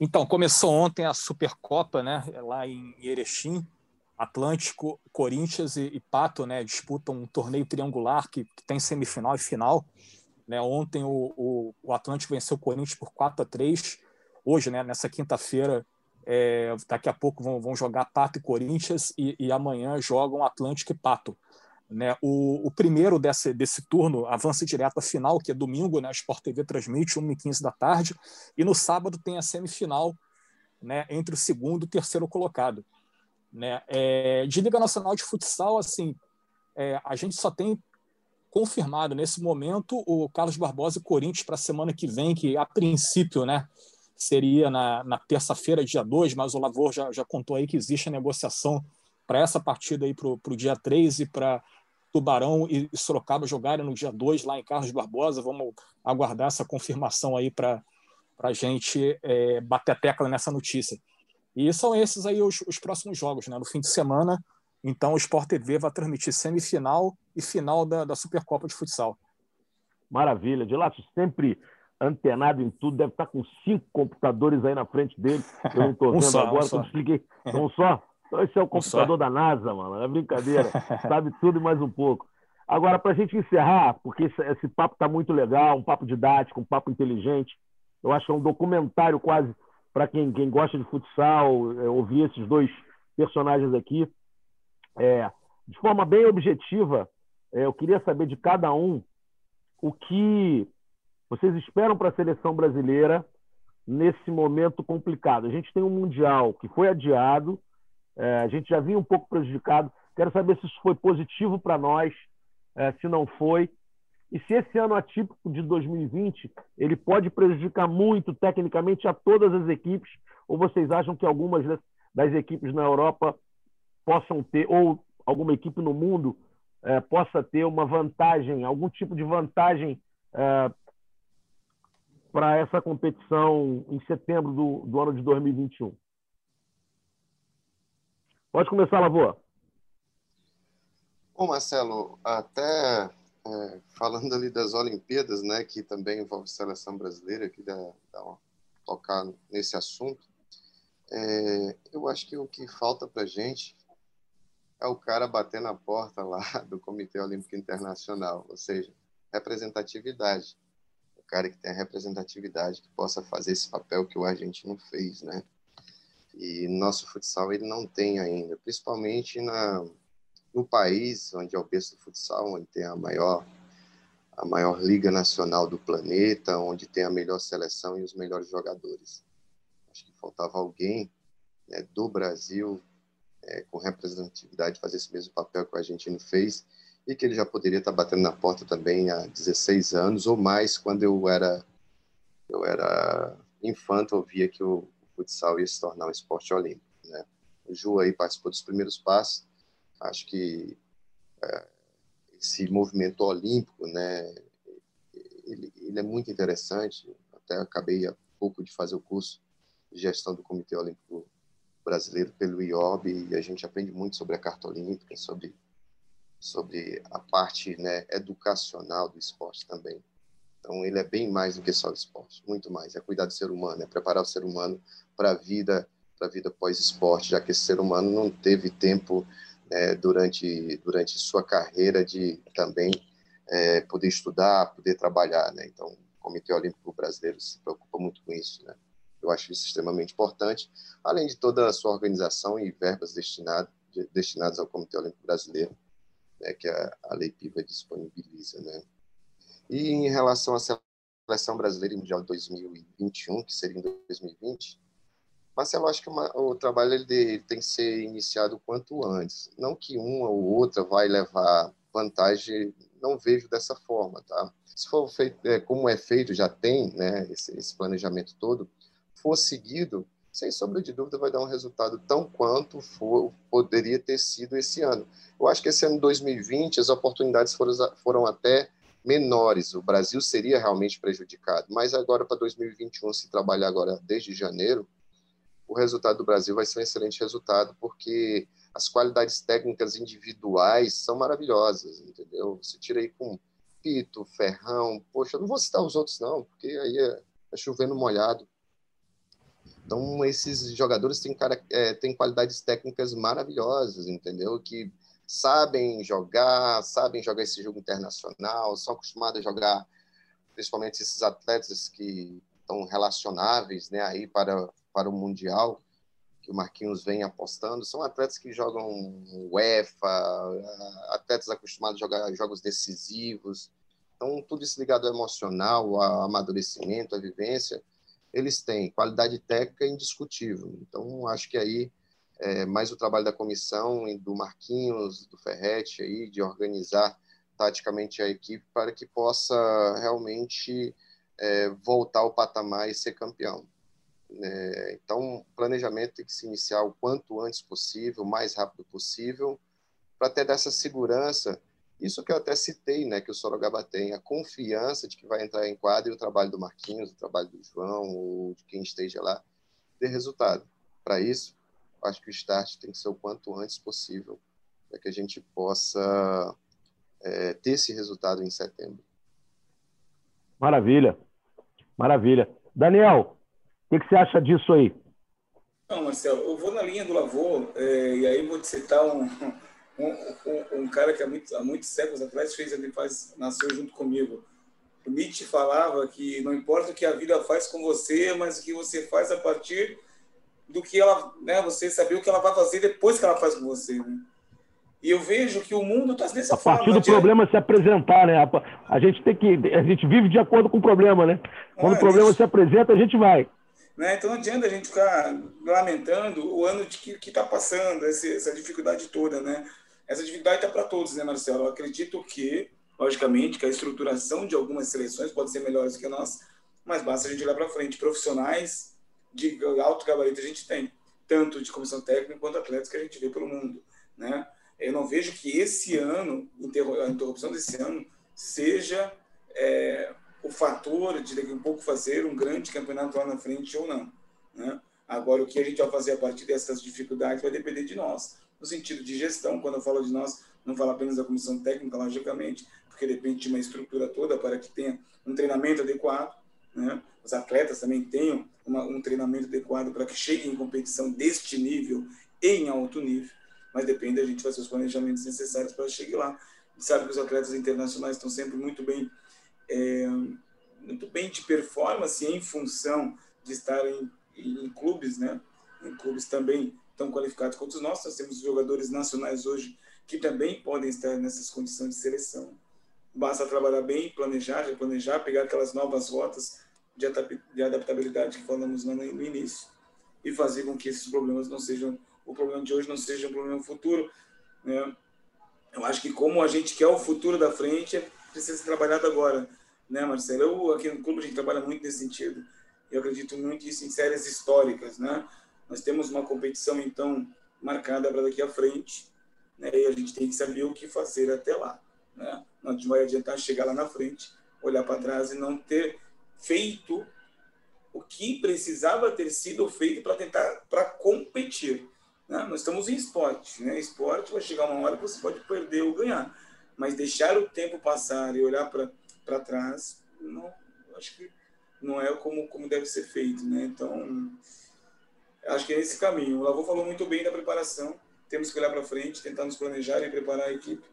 Então, começou ontem a Supercopa, né, lá em Erechim, Atlântico, Corinthians e, e Pato né, disputam um torneio triangular que, que tem semifinal e final. Né? Ontem o, o, o, Atlântico venceu o Corinthians por 4 a 3 Hoje, né, nessa quinta-feira, é, daqui a pouco vão, vão, jogar Pato e Corinthians e, e amanhã jogam Atlântico e Pato. Né? O, o, primeiro desse, desse turno avança direto à final, que é domingo, né? a Sport TV transmite 1h15 da tarde, e no sábado tem a semifinal né? entre o segundo e o terceiro colocado. Né? É, de Liga Nacional de Futsal, assim, é, a gente só tem confirmado nesse momento o Carlos Barbosa e Corinthians para a semana que vem, que a princípio né, seria na, na terça-feira, dia 2, mas o Lavor já, já contou aí que existe a negociação para essa partida aí para o dia 3 e para Tubarão e Sorocaba jogarem no dia 2 lá em Carlos Barbosa. Vamos aguardar essa confirmação aí para a gente é, bater a tecla nessa notícia. E são esses aí os, os, próximos jogos, né? No fim de semana, então o Sport TV vai transmitir semifinal e final da, da Supercopa de Futsal. Maravilha. De lá sempre antenado em tudo, deve estar com cinco computadores aí na frente dele. Eu não estou um vendo só, agora, um só. expliquei. Um só? Então, esse é o computador da NASA, mano. É brincadeira. Sabe tudo e mais um pouco. Agora, para a gente encerrar, porque esse, esse papo está muito legal, um papo didático, um papo inteligente. Eu acho que é um documentário quase para quem, quem gosta de futsal, é, ouvir esses dois personagens aqui. É, de forma bem objetiva, é, eu queria saber de cada um o que vocês esperam para a seleção brasileira nesse momento complicado. A gente tem um Mundial que foi adiado, é, a gente já vinha um pouco prejudicado. Quero saber se isso foi positivo para nós, é, se não foi. E se esse ano atípico de 2020 ele pode prejudicar muito tecnicamente a todas as equipes, ou vocês acham que algumas das equipes na Europa possam ter, ou alguma equipe no mundo é, possa ter uma vantagem, algum tipo de vantagem é, para essa competição em setembro do, do ano de 2021? Pode começar, Lavô. Bom, Marcelo, até é, falando ali das Olimpíadas, né, que também envolve seleção brasileira, que dá, dá uma, tocar nesse assunto, é, eu acho que o que falta para gente é o cara bater na porta lá do Comitê Olímpico Internacional, ou seja, representatividade. O cara que tem a representatividade, que possa fazer esse papel que o argentino fez, né? E nosso futsal ele não tem ainda, principalmente na, no país onde é o berço do futsal, onde tem a maior a maior liga nacional do planeta, onde tem a melhor seleção e os melhores jogadores. Acho que faltava alguém né, do Brasil é, com representatividade fazer esse mesmo papel que o argentino fez e que ele já poderia estar batendo na porta também há 16 anos ou mais quando eu era eu era infante eu via que o futsal ia se tornar um esporte olímpico. Né? O Ju aí participou dos primeiros passos. Acho que é, esse movimento olímpico, né, ele, ele, é muito interessante. Até acabei há pouco de fazer o curso de gestão do Comitê Olímpico Brasileiro pelo IOB e a gente aprende muito sobre a Carta Olímpica, sobre sobre a parte né, educacional do esporte também. Então, ele é bem mais do que só esporte, muito mais. É cuidar do ser humano, é preparar o ser humano para a vida, para a vida pós-esporte, já que esse ser humano não teve tempo né, durante durante sua carreira de também é, poder estudar, poder trabalhar, né? Então, o Comitê Olímpico Brasileiro se preocupa muito com isso, né? Eu acho isso extremamente importante, além de toda a sua organização e verbas destinadas destinadas ao Comitê Olímpico Brasileiro, né, que a, a Lei Piva disponibiliza, né? E em relação à seleção brasileira mundial de 2021, que seria em 2020, Marcelo, acho que uma, o trabalho ele tem que ser iniciado quanto antes. Não que uma ou outra vai levar vantagem, não vejo dessa forma, tá? Se for feito, é, como é feito, já tem, né, esse, esse planejamento todo, for seguido, sem sombra de dúvida, vai dar um resultado tão quanto for, poderia ter sido esse ano. Eu acho que esse ano 2020 as oportunidades foram, foram até menores, o Brasil seria realmente prejudicado. Mas agora, para 2021, se trabalhar agora desde janeiro, o resultado do Brasil vai ser um excelente resultado, porque as qualidades técnicas individuais são maravilhosas, entendeu? Você tira aí com Pito, Ferrão, poxa, não vou citar os outros não, porque aí é, é chovendo molhado. Então, esses jogadores têm, cara, é, têm qualidades técnicas maravilhosas, entendeu? Que sabem jogar, sabem jogar esse jogo internacional, são acostumados a jogar, principalmente esses atletas que estão relacionáveis, né, aí para para o mundial que o Marquinhos vem apostando, são atletas que jogam UEFA, atletas acostumados a jogar jogos decisivos. Então, tudo isso ligado ao emocional, ao amadurecimento, à vivência, eles têm qualidade técnica indiscutível. Então, acho que aí é, mais o trabalho da comissão e do Marquinhos, do Ferretti aí, de organizar taticamente a equipe para que possa realmente é, voltar ao patamar e ser campeão. É, então, o planejamento tem que se iniciar o quanto antes possível, o mais rápido possível, para ter dessa segurança Isso que eu até citei, né, que o Sorocaba tem, a confiança de que vai entrar em quadra e o trabalho do Marquinhos, o trabalho do João, ou de quem esteja lá, ter resultado. Para isso, acho que o start tem que ser o quanto antes possível, para que a gente possa é, ter esse resultado em setembro. Maravilha, maravilha. Daniel, o que, que, você acha disso aí? Não, Marcelo, eu vou na linha do Lavô, é, e aí vou te citar um, um, um, um cara que há, muito, há muitos séculos atrás fez, ele faz, nasceu junto comigo. O Nietzsche falava que não importa o que a vida faz com você, mas o que você faz a partir do que ela, né, você saber o que ela vai fazer depois que ela faz com você, né? E eu vejo que o mundo está nessa forma. A partir do problema se apresentar, né? A gente tem que, a gente vive de acordo com o problema, né? Quando é, o problema gente... se apresenta, a gente vai. Né? Então não adianta a gente ficar lamentando o ano de que está passando, essa, essa dificuldade toda, né? Essa dificuldade está para todos, né, Marcelo? Eu acredito que, logicamente, que a estruturação de algumas seleções pode ser melhores que a nossa, mas basta a gente olhar para frente. Profissionais de alto gabarito a gente tem, tanto de comissão técnica quanto atletas que a gente vê pelo mundo, né? Eu não vejo que esse ano, a interrupção desse ano, seja é, o fator de daqui a pouco fazer um grande campeonato lá na frente ou não. Né? Agora, o que a gente vai fazer a partir dessas dificuldades vai depender de nós no sentido de gestão. Quando eu falo de nós, não falo apenas da comissão técnica, logicamente, porque depende de uma estrutura toda para que tenha um treinamento adequado, né? Os atletas também tenham uma, um treinamento adequado para que cheguem em competição deste nível em alto nível, mas depende da gente fazer os planejamentos necessários para chegar lá. A gente sabe que os atletas internacionais estão sempre muito bem, é, muito bem de performance em função de estarem em, em clubes, né? Em clubes também tão qualificados quanto nossos. Nós temos jogadores nacionais hoje que também podem estar nessas condições de seleção. Basta trabalhar bem, planejar, replanejar, pegar aquelas novas rotas de adaptabilidade que falamos no início e fazer com que esses problemas não sejam o problema de hoje não seja um problema futuro. Né? Eu acho que como a gente quer o futuro da frente, precisa ser trabalhado agora, né, Marcelo? Eu aqui no clube a gente trabalha muito nesse sentido. Eu acredito muito isso em séries históricas, né? Nós temos uma competição, então, marcada para daqui à frente, né? e a gente tem que saber o que fazer até lá. Né? Não vai adiantar chegar lá na frente, olhar para trás e não ter feito o que precisava ter sido feito para tentar para competir. Né? Nós estamos em esporte, né? Esporte vai chegar uma hora que você pode perder ou ganhar, mas deixar o tempo passar e olhar para trás, não, acho que não é como como deve ser feito, né? Então acho que é esse caminho. O Lavô falou muito bem da preparação. Temos que olhar para frente, tentar nos planejar e preparar a equipe,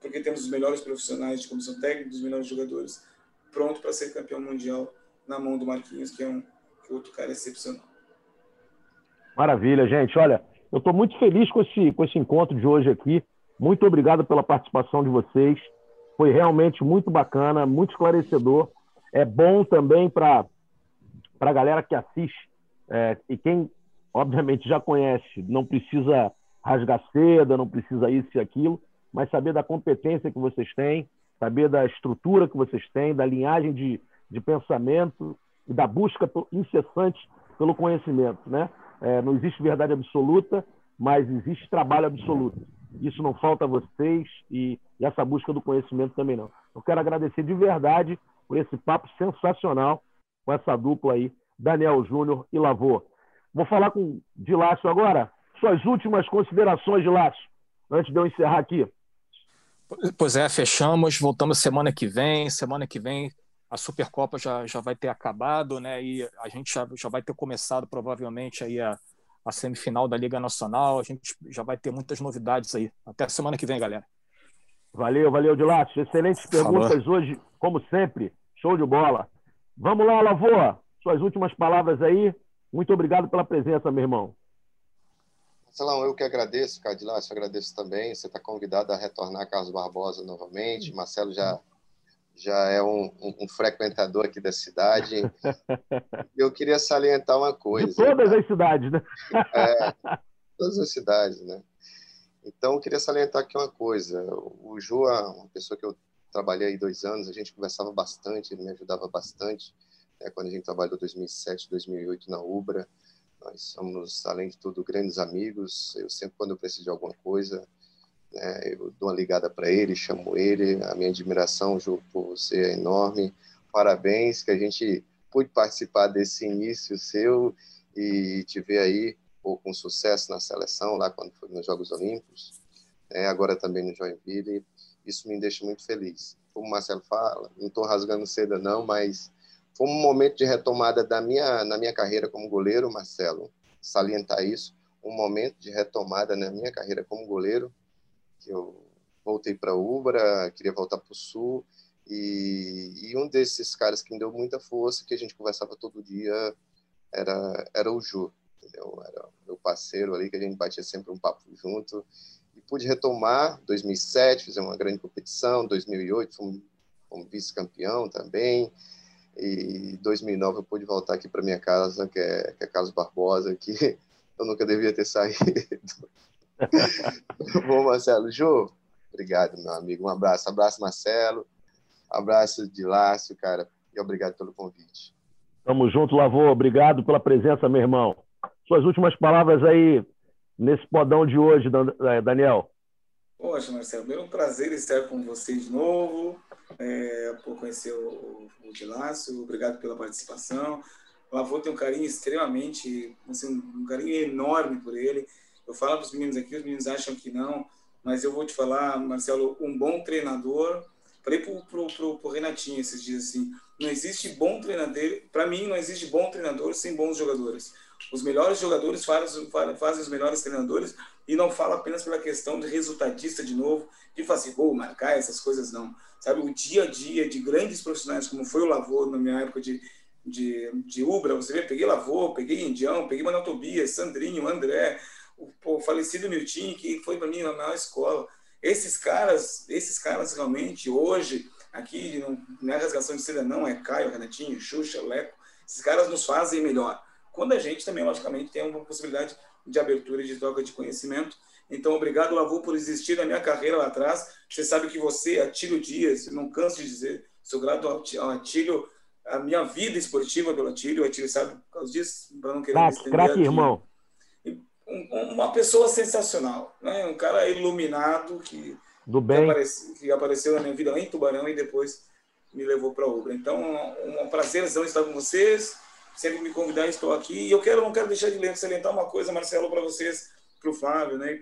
porque temos os melhores profissionais de comissão técnica, os melhores jogadores, pronto para ser campeão mundial na mão do Marquinhos, que é um que outro cara excepcional. Maravilha, gente. Olha, eu estou muito feliz com esse, com esse encontro de hoje aqui. Muito obrigado pela participação de vocês. Foi realmente muito bacana, muito esclarecedor. É bom também para a galera que assiste é, e quem obviamente já conhece, não precisa rasgar seda, não precisa isso e aquilo, mas saber da competência que vocês têm, saber da estrutura que vocês têm, da linhagem de, de pensamento e da busca incessante pelo conhecimento. Né? É, não existe verdade absoluta, mas existe trabalho absoluto. Isso não falta a vocês e, e essa busca do conhecimento também não. Eu quero agradecer de verdade por esse papo sensacional com essa dupla aí, Daniel Júnior e Lavô. Vou falar com Dilácio agora. Suas últimas considerações, Dilácio, antes de eu encerrar aqui. Pois é, fechamos, voltamos semana que vem. Semana que vem a Supercopa já, já vai ter acabado, né? E a gente já, já vai ter começado provavelmente aí a, a semifinal da Liga Nacional. A gente já vai ter muitas novidades aí. Até semana que vem, galera. Valeu, valeu, Dilácio. Excelentes perguntas Falou. hoje, como sempre. Show de bola. Vamos lá, Lavoa. Suas últimas palavras aí muito obrigado pela presença, meu irmão. Marcelão, eu que agradeço, Cadilácio, agradeço também. Você está convidado a retornar a Carlos Barbosa novamente. Marcelo já, já é um, um, um frequentador aqui da cidade. Eu queria salientar uma coisa. De todas as cidades, né? É, todas as cidades, né? Então, eu queria salientar aqui uma coisa. O Ju é uma pessoa que eu trabalhei aí dois anos, a gente conversava bastante, ele me ajudava bastante é, quando a gente trabalhou 2007, 2008 na Ubra. Nós somos, além de tudo, grandes amigos. Eu sempre, quando eu preciso de alguma coisa, né? Eu dou uma ligada para ele, chamo ele, a minha admiração, Ju, por você é enorme. Parabéns que a gente pude participar desse início seu e te ver aí pô, com sucesso na seleção, lá quando foi nos Jogos Olímpicos, né? agora também no Joinville. Isso me deixa muito feliz. Como o Marcelo fala, não estou rasgando seda não, mas foi um momento de retomada da minha, na minha carreira como goleiro, Marcelo. Salientar isso, um momento de retomada na minha carreira como goleiro, que eu voltei para Ubra, queria voltar para o Sul, e, e, um desses caras que me deu muita força, que a gente conversava todo dia, era, era o Ju, entendeu? Era meu parceiro ali, que a gente batia sempre um papo junto, e pude retomar 2007, fizemos uma grande competição, 2008 fomos, fomos vice-campeão também, e 2009 eu pude voltar aqui para minha casa, que é, que é Carlos Barbosa, que eu nunca devia ter saído. Bom, Marcelo. Ju, obrigado, meu amigo. Um abraço. Abraço, Marcelo. Abraço de Lácio, cara. E obrigado pelo convite. Tamo junto, Lavô. Obrigado pela presença, meu irmão. Suas últimas palavras aí nesse podão de hoje, eh, Daniel. Poxa, Marcelo, é um prazer estar com você de novo, é, por conhecer o, o Dilácio, obrigado pela participação. O Lavô tem um carinho extremamente, assim, um carinho enorme por ele. Eu falo para os meninos aqui, os meninos acham que não, mas eu vou te falar, Marcelo, um bom treinador. Falei para o Renatinho esses dias assim: não existe bom treinador, para mim, não existe bom treinador sem bons jogadores. Os melhores jogadores fazem, fazem os melhores treinadores e não fala apenas pela questão de resultadista de novo, de fazer gol, marcar, essas coisas não. Sabe, o dia a dia de grandes profissionais, como foi o Lavô na minha época de, de, de Ubra, você vê, peguei Lavô, peguei Indião, peguei Manuel Tobias, Sandrinho, André, o, o falecido Miltinho, que foi para mim na maior escola. Esses caras, esses caras realmente, hoje, aqui, não, não é rasgação de seda, não, é Caio, Renatinho, Xuxa, Leco, esses caras nos fazem melhor. Quando a gente também, logicamente, tem uma possibilidade de abertura e de troca de conhecimento. Então, obrigado, Lavô, por existir na minha carreira lá atrás. Você sabe que você, Atílio Dias, não canso de dizer, sou grato ao Atílio, a minha vida esportiva pelo Atílio, o Atílio sabe por causa disso, para não querer crack, me estender crack, aqui. irmão uma pessoa sensacional, né? um cara iluminado que, Do bem. Que, apareceu, que apareceu na minha vida em Tubarão e depois me levou para Ubra. Então, um prazer estar com vocês. Sempre me convidar, estou aqui. E eu quero, não quero deixar de salientar uma coisa, Marcelo, para vocês, para o Flávio, né?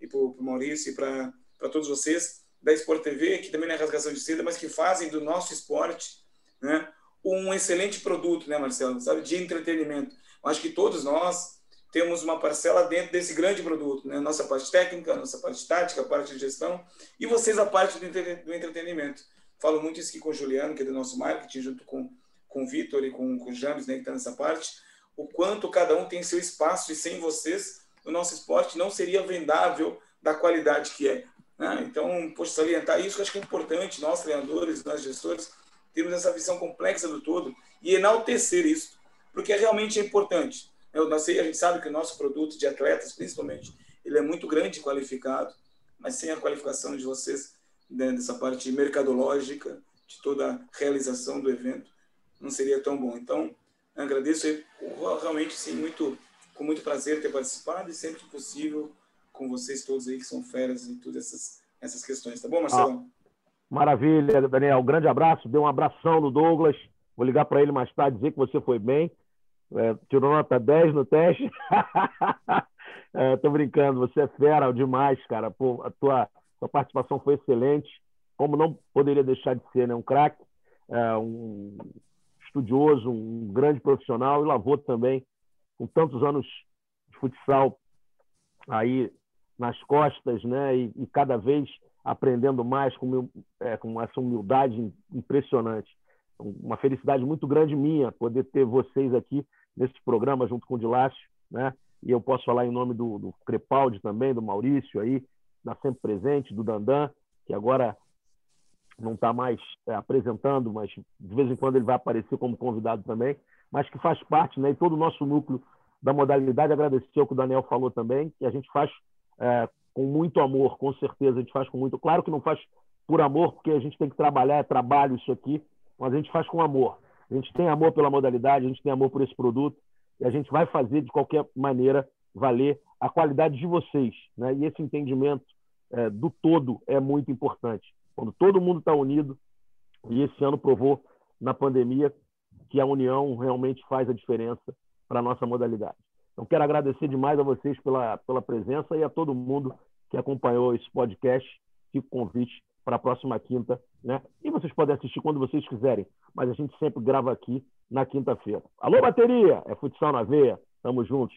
e para o Maurício, e para todos vocês da Sport TV, que também não é rasgação de seda, mas que fazem do nosso esporte né? um excelente produto, né, Marcelo? Sabe, de entretenimento. Eu acho que todos nós temos uma parcela dentro desse grande produto, né? Nossa parte técnica, nossa parte tática, a parte de gestão e vocês a parte do, entretenimento. Falo muito isso aqui com o Juliano, que é do nosso marketing, junto com, com o Vitor e com, com o James, né, que está nessa parte, o quanto cada um tem seu espaço e sem vocês o nosso esporte não seria vendável da qualidade que é. Né? Então, poxa, salientar isso que acho que é importante, nós treinadores, nós gestores, temos essa visão complexa do todo e enaltecer isso, porque realmente é importante. Eu não sei, a gente sabe que o nosso produto de atletas, principalmente, ele é muito grande e qualificado, mas sem a qualificação de vocês né, dessa parte mercadológica, de toda a realização do evento, não seria tão bom. Então, agradeço realmente sim muito com muito prazer ter participado e sempre que possível com vocês todos aí que são feras em todas essas essas questões, tá bom, Marcelo? Ah, maravilha, Daniel. Um grande abraço, dê um abração no Douglas. Vou ligar para ele mais tarde dizer que você foi bem. É, tirou nota 10 no teste. é, tô brincando, você é fera demais, cara. Pô, a tua, tua participação foi excelente. Como não poderia deixar de ser, né? Um craque, é, um estudioso, um grande profissional e lavou também, com tantos anos de futsal aí nas costas, né? E, e cada vez aprendendo mais com, é, com essa humildade impressionante. Uma felicidade muito grande minha poder ter vocês aqui nesse programa junto com o Dilácio, né? E eu posso falar em nome do, do Crepaldi também, do Maurício aí, da sempre presente, do Dandan, que agora não está mais é, apresentando, mas de vez em quando ele vai aparecer como convidado também, mas que faz parte, né? E todo o nosso núcleo da modalidade, agradecer o que o Daniel falou também, que a gente faz é, com muito amor, com certeza, a gente faz com muito. Claro que não faz por amor, porque a gente tem que trabalhar, é trabalho isso aqui, mas a gente faz com amor. A gente tem amor pela modalidade, a gente tem amor por esse produto e a gente vai fazer de qualquer maneira valer a qualidade de vocês, né? E esse entendimento é, do todo é muito importante. Quando todo mundo está unido, e esse ano provou na pandemia que a união realmente faz a diferença para a nossa modalidade. Então, quero agradecer demais a vocês pela, pela presença e a todo mundo que acompanhou esse podcast. Fico convite para a próxima quinta, né? E vocês podem assistir quando vocês quiserem, mas a gente sempre grava aqui na quinta-feira. Alô, bateria! É futsal na veia. Tamo juntos.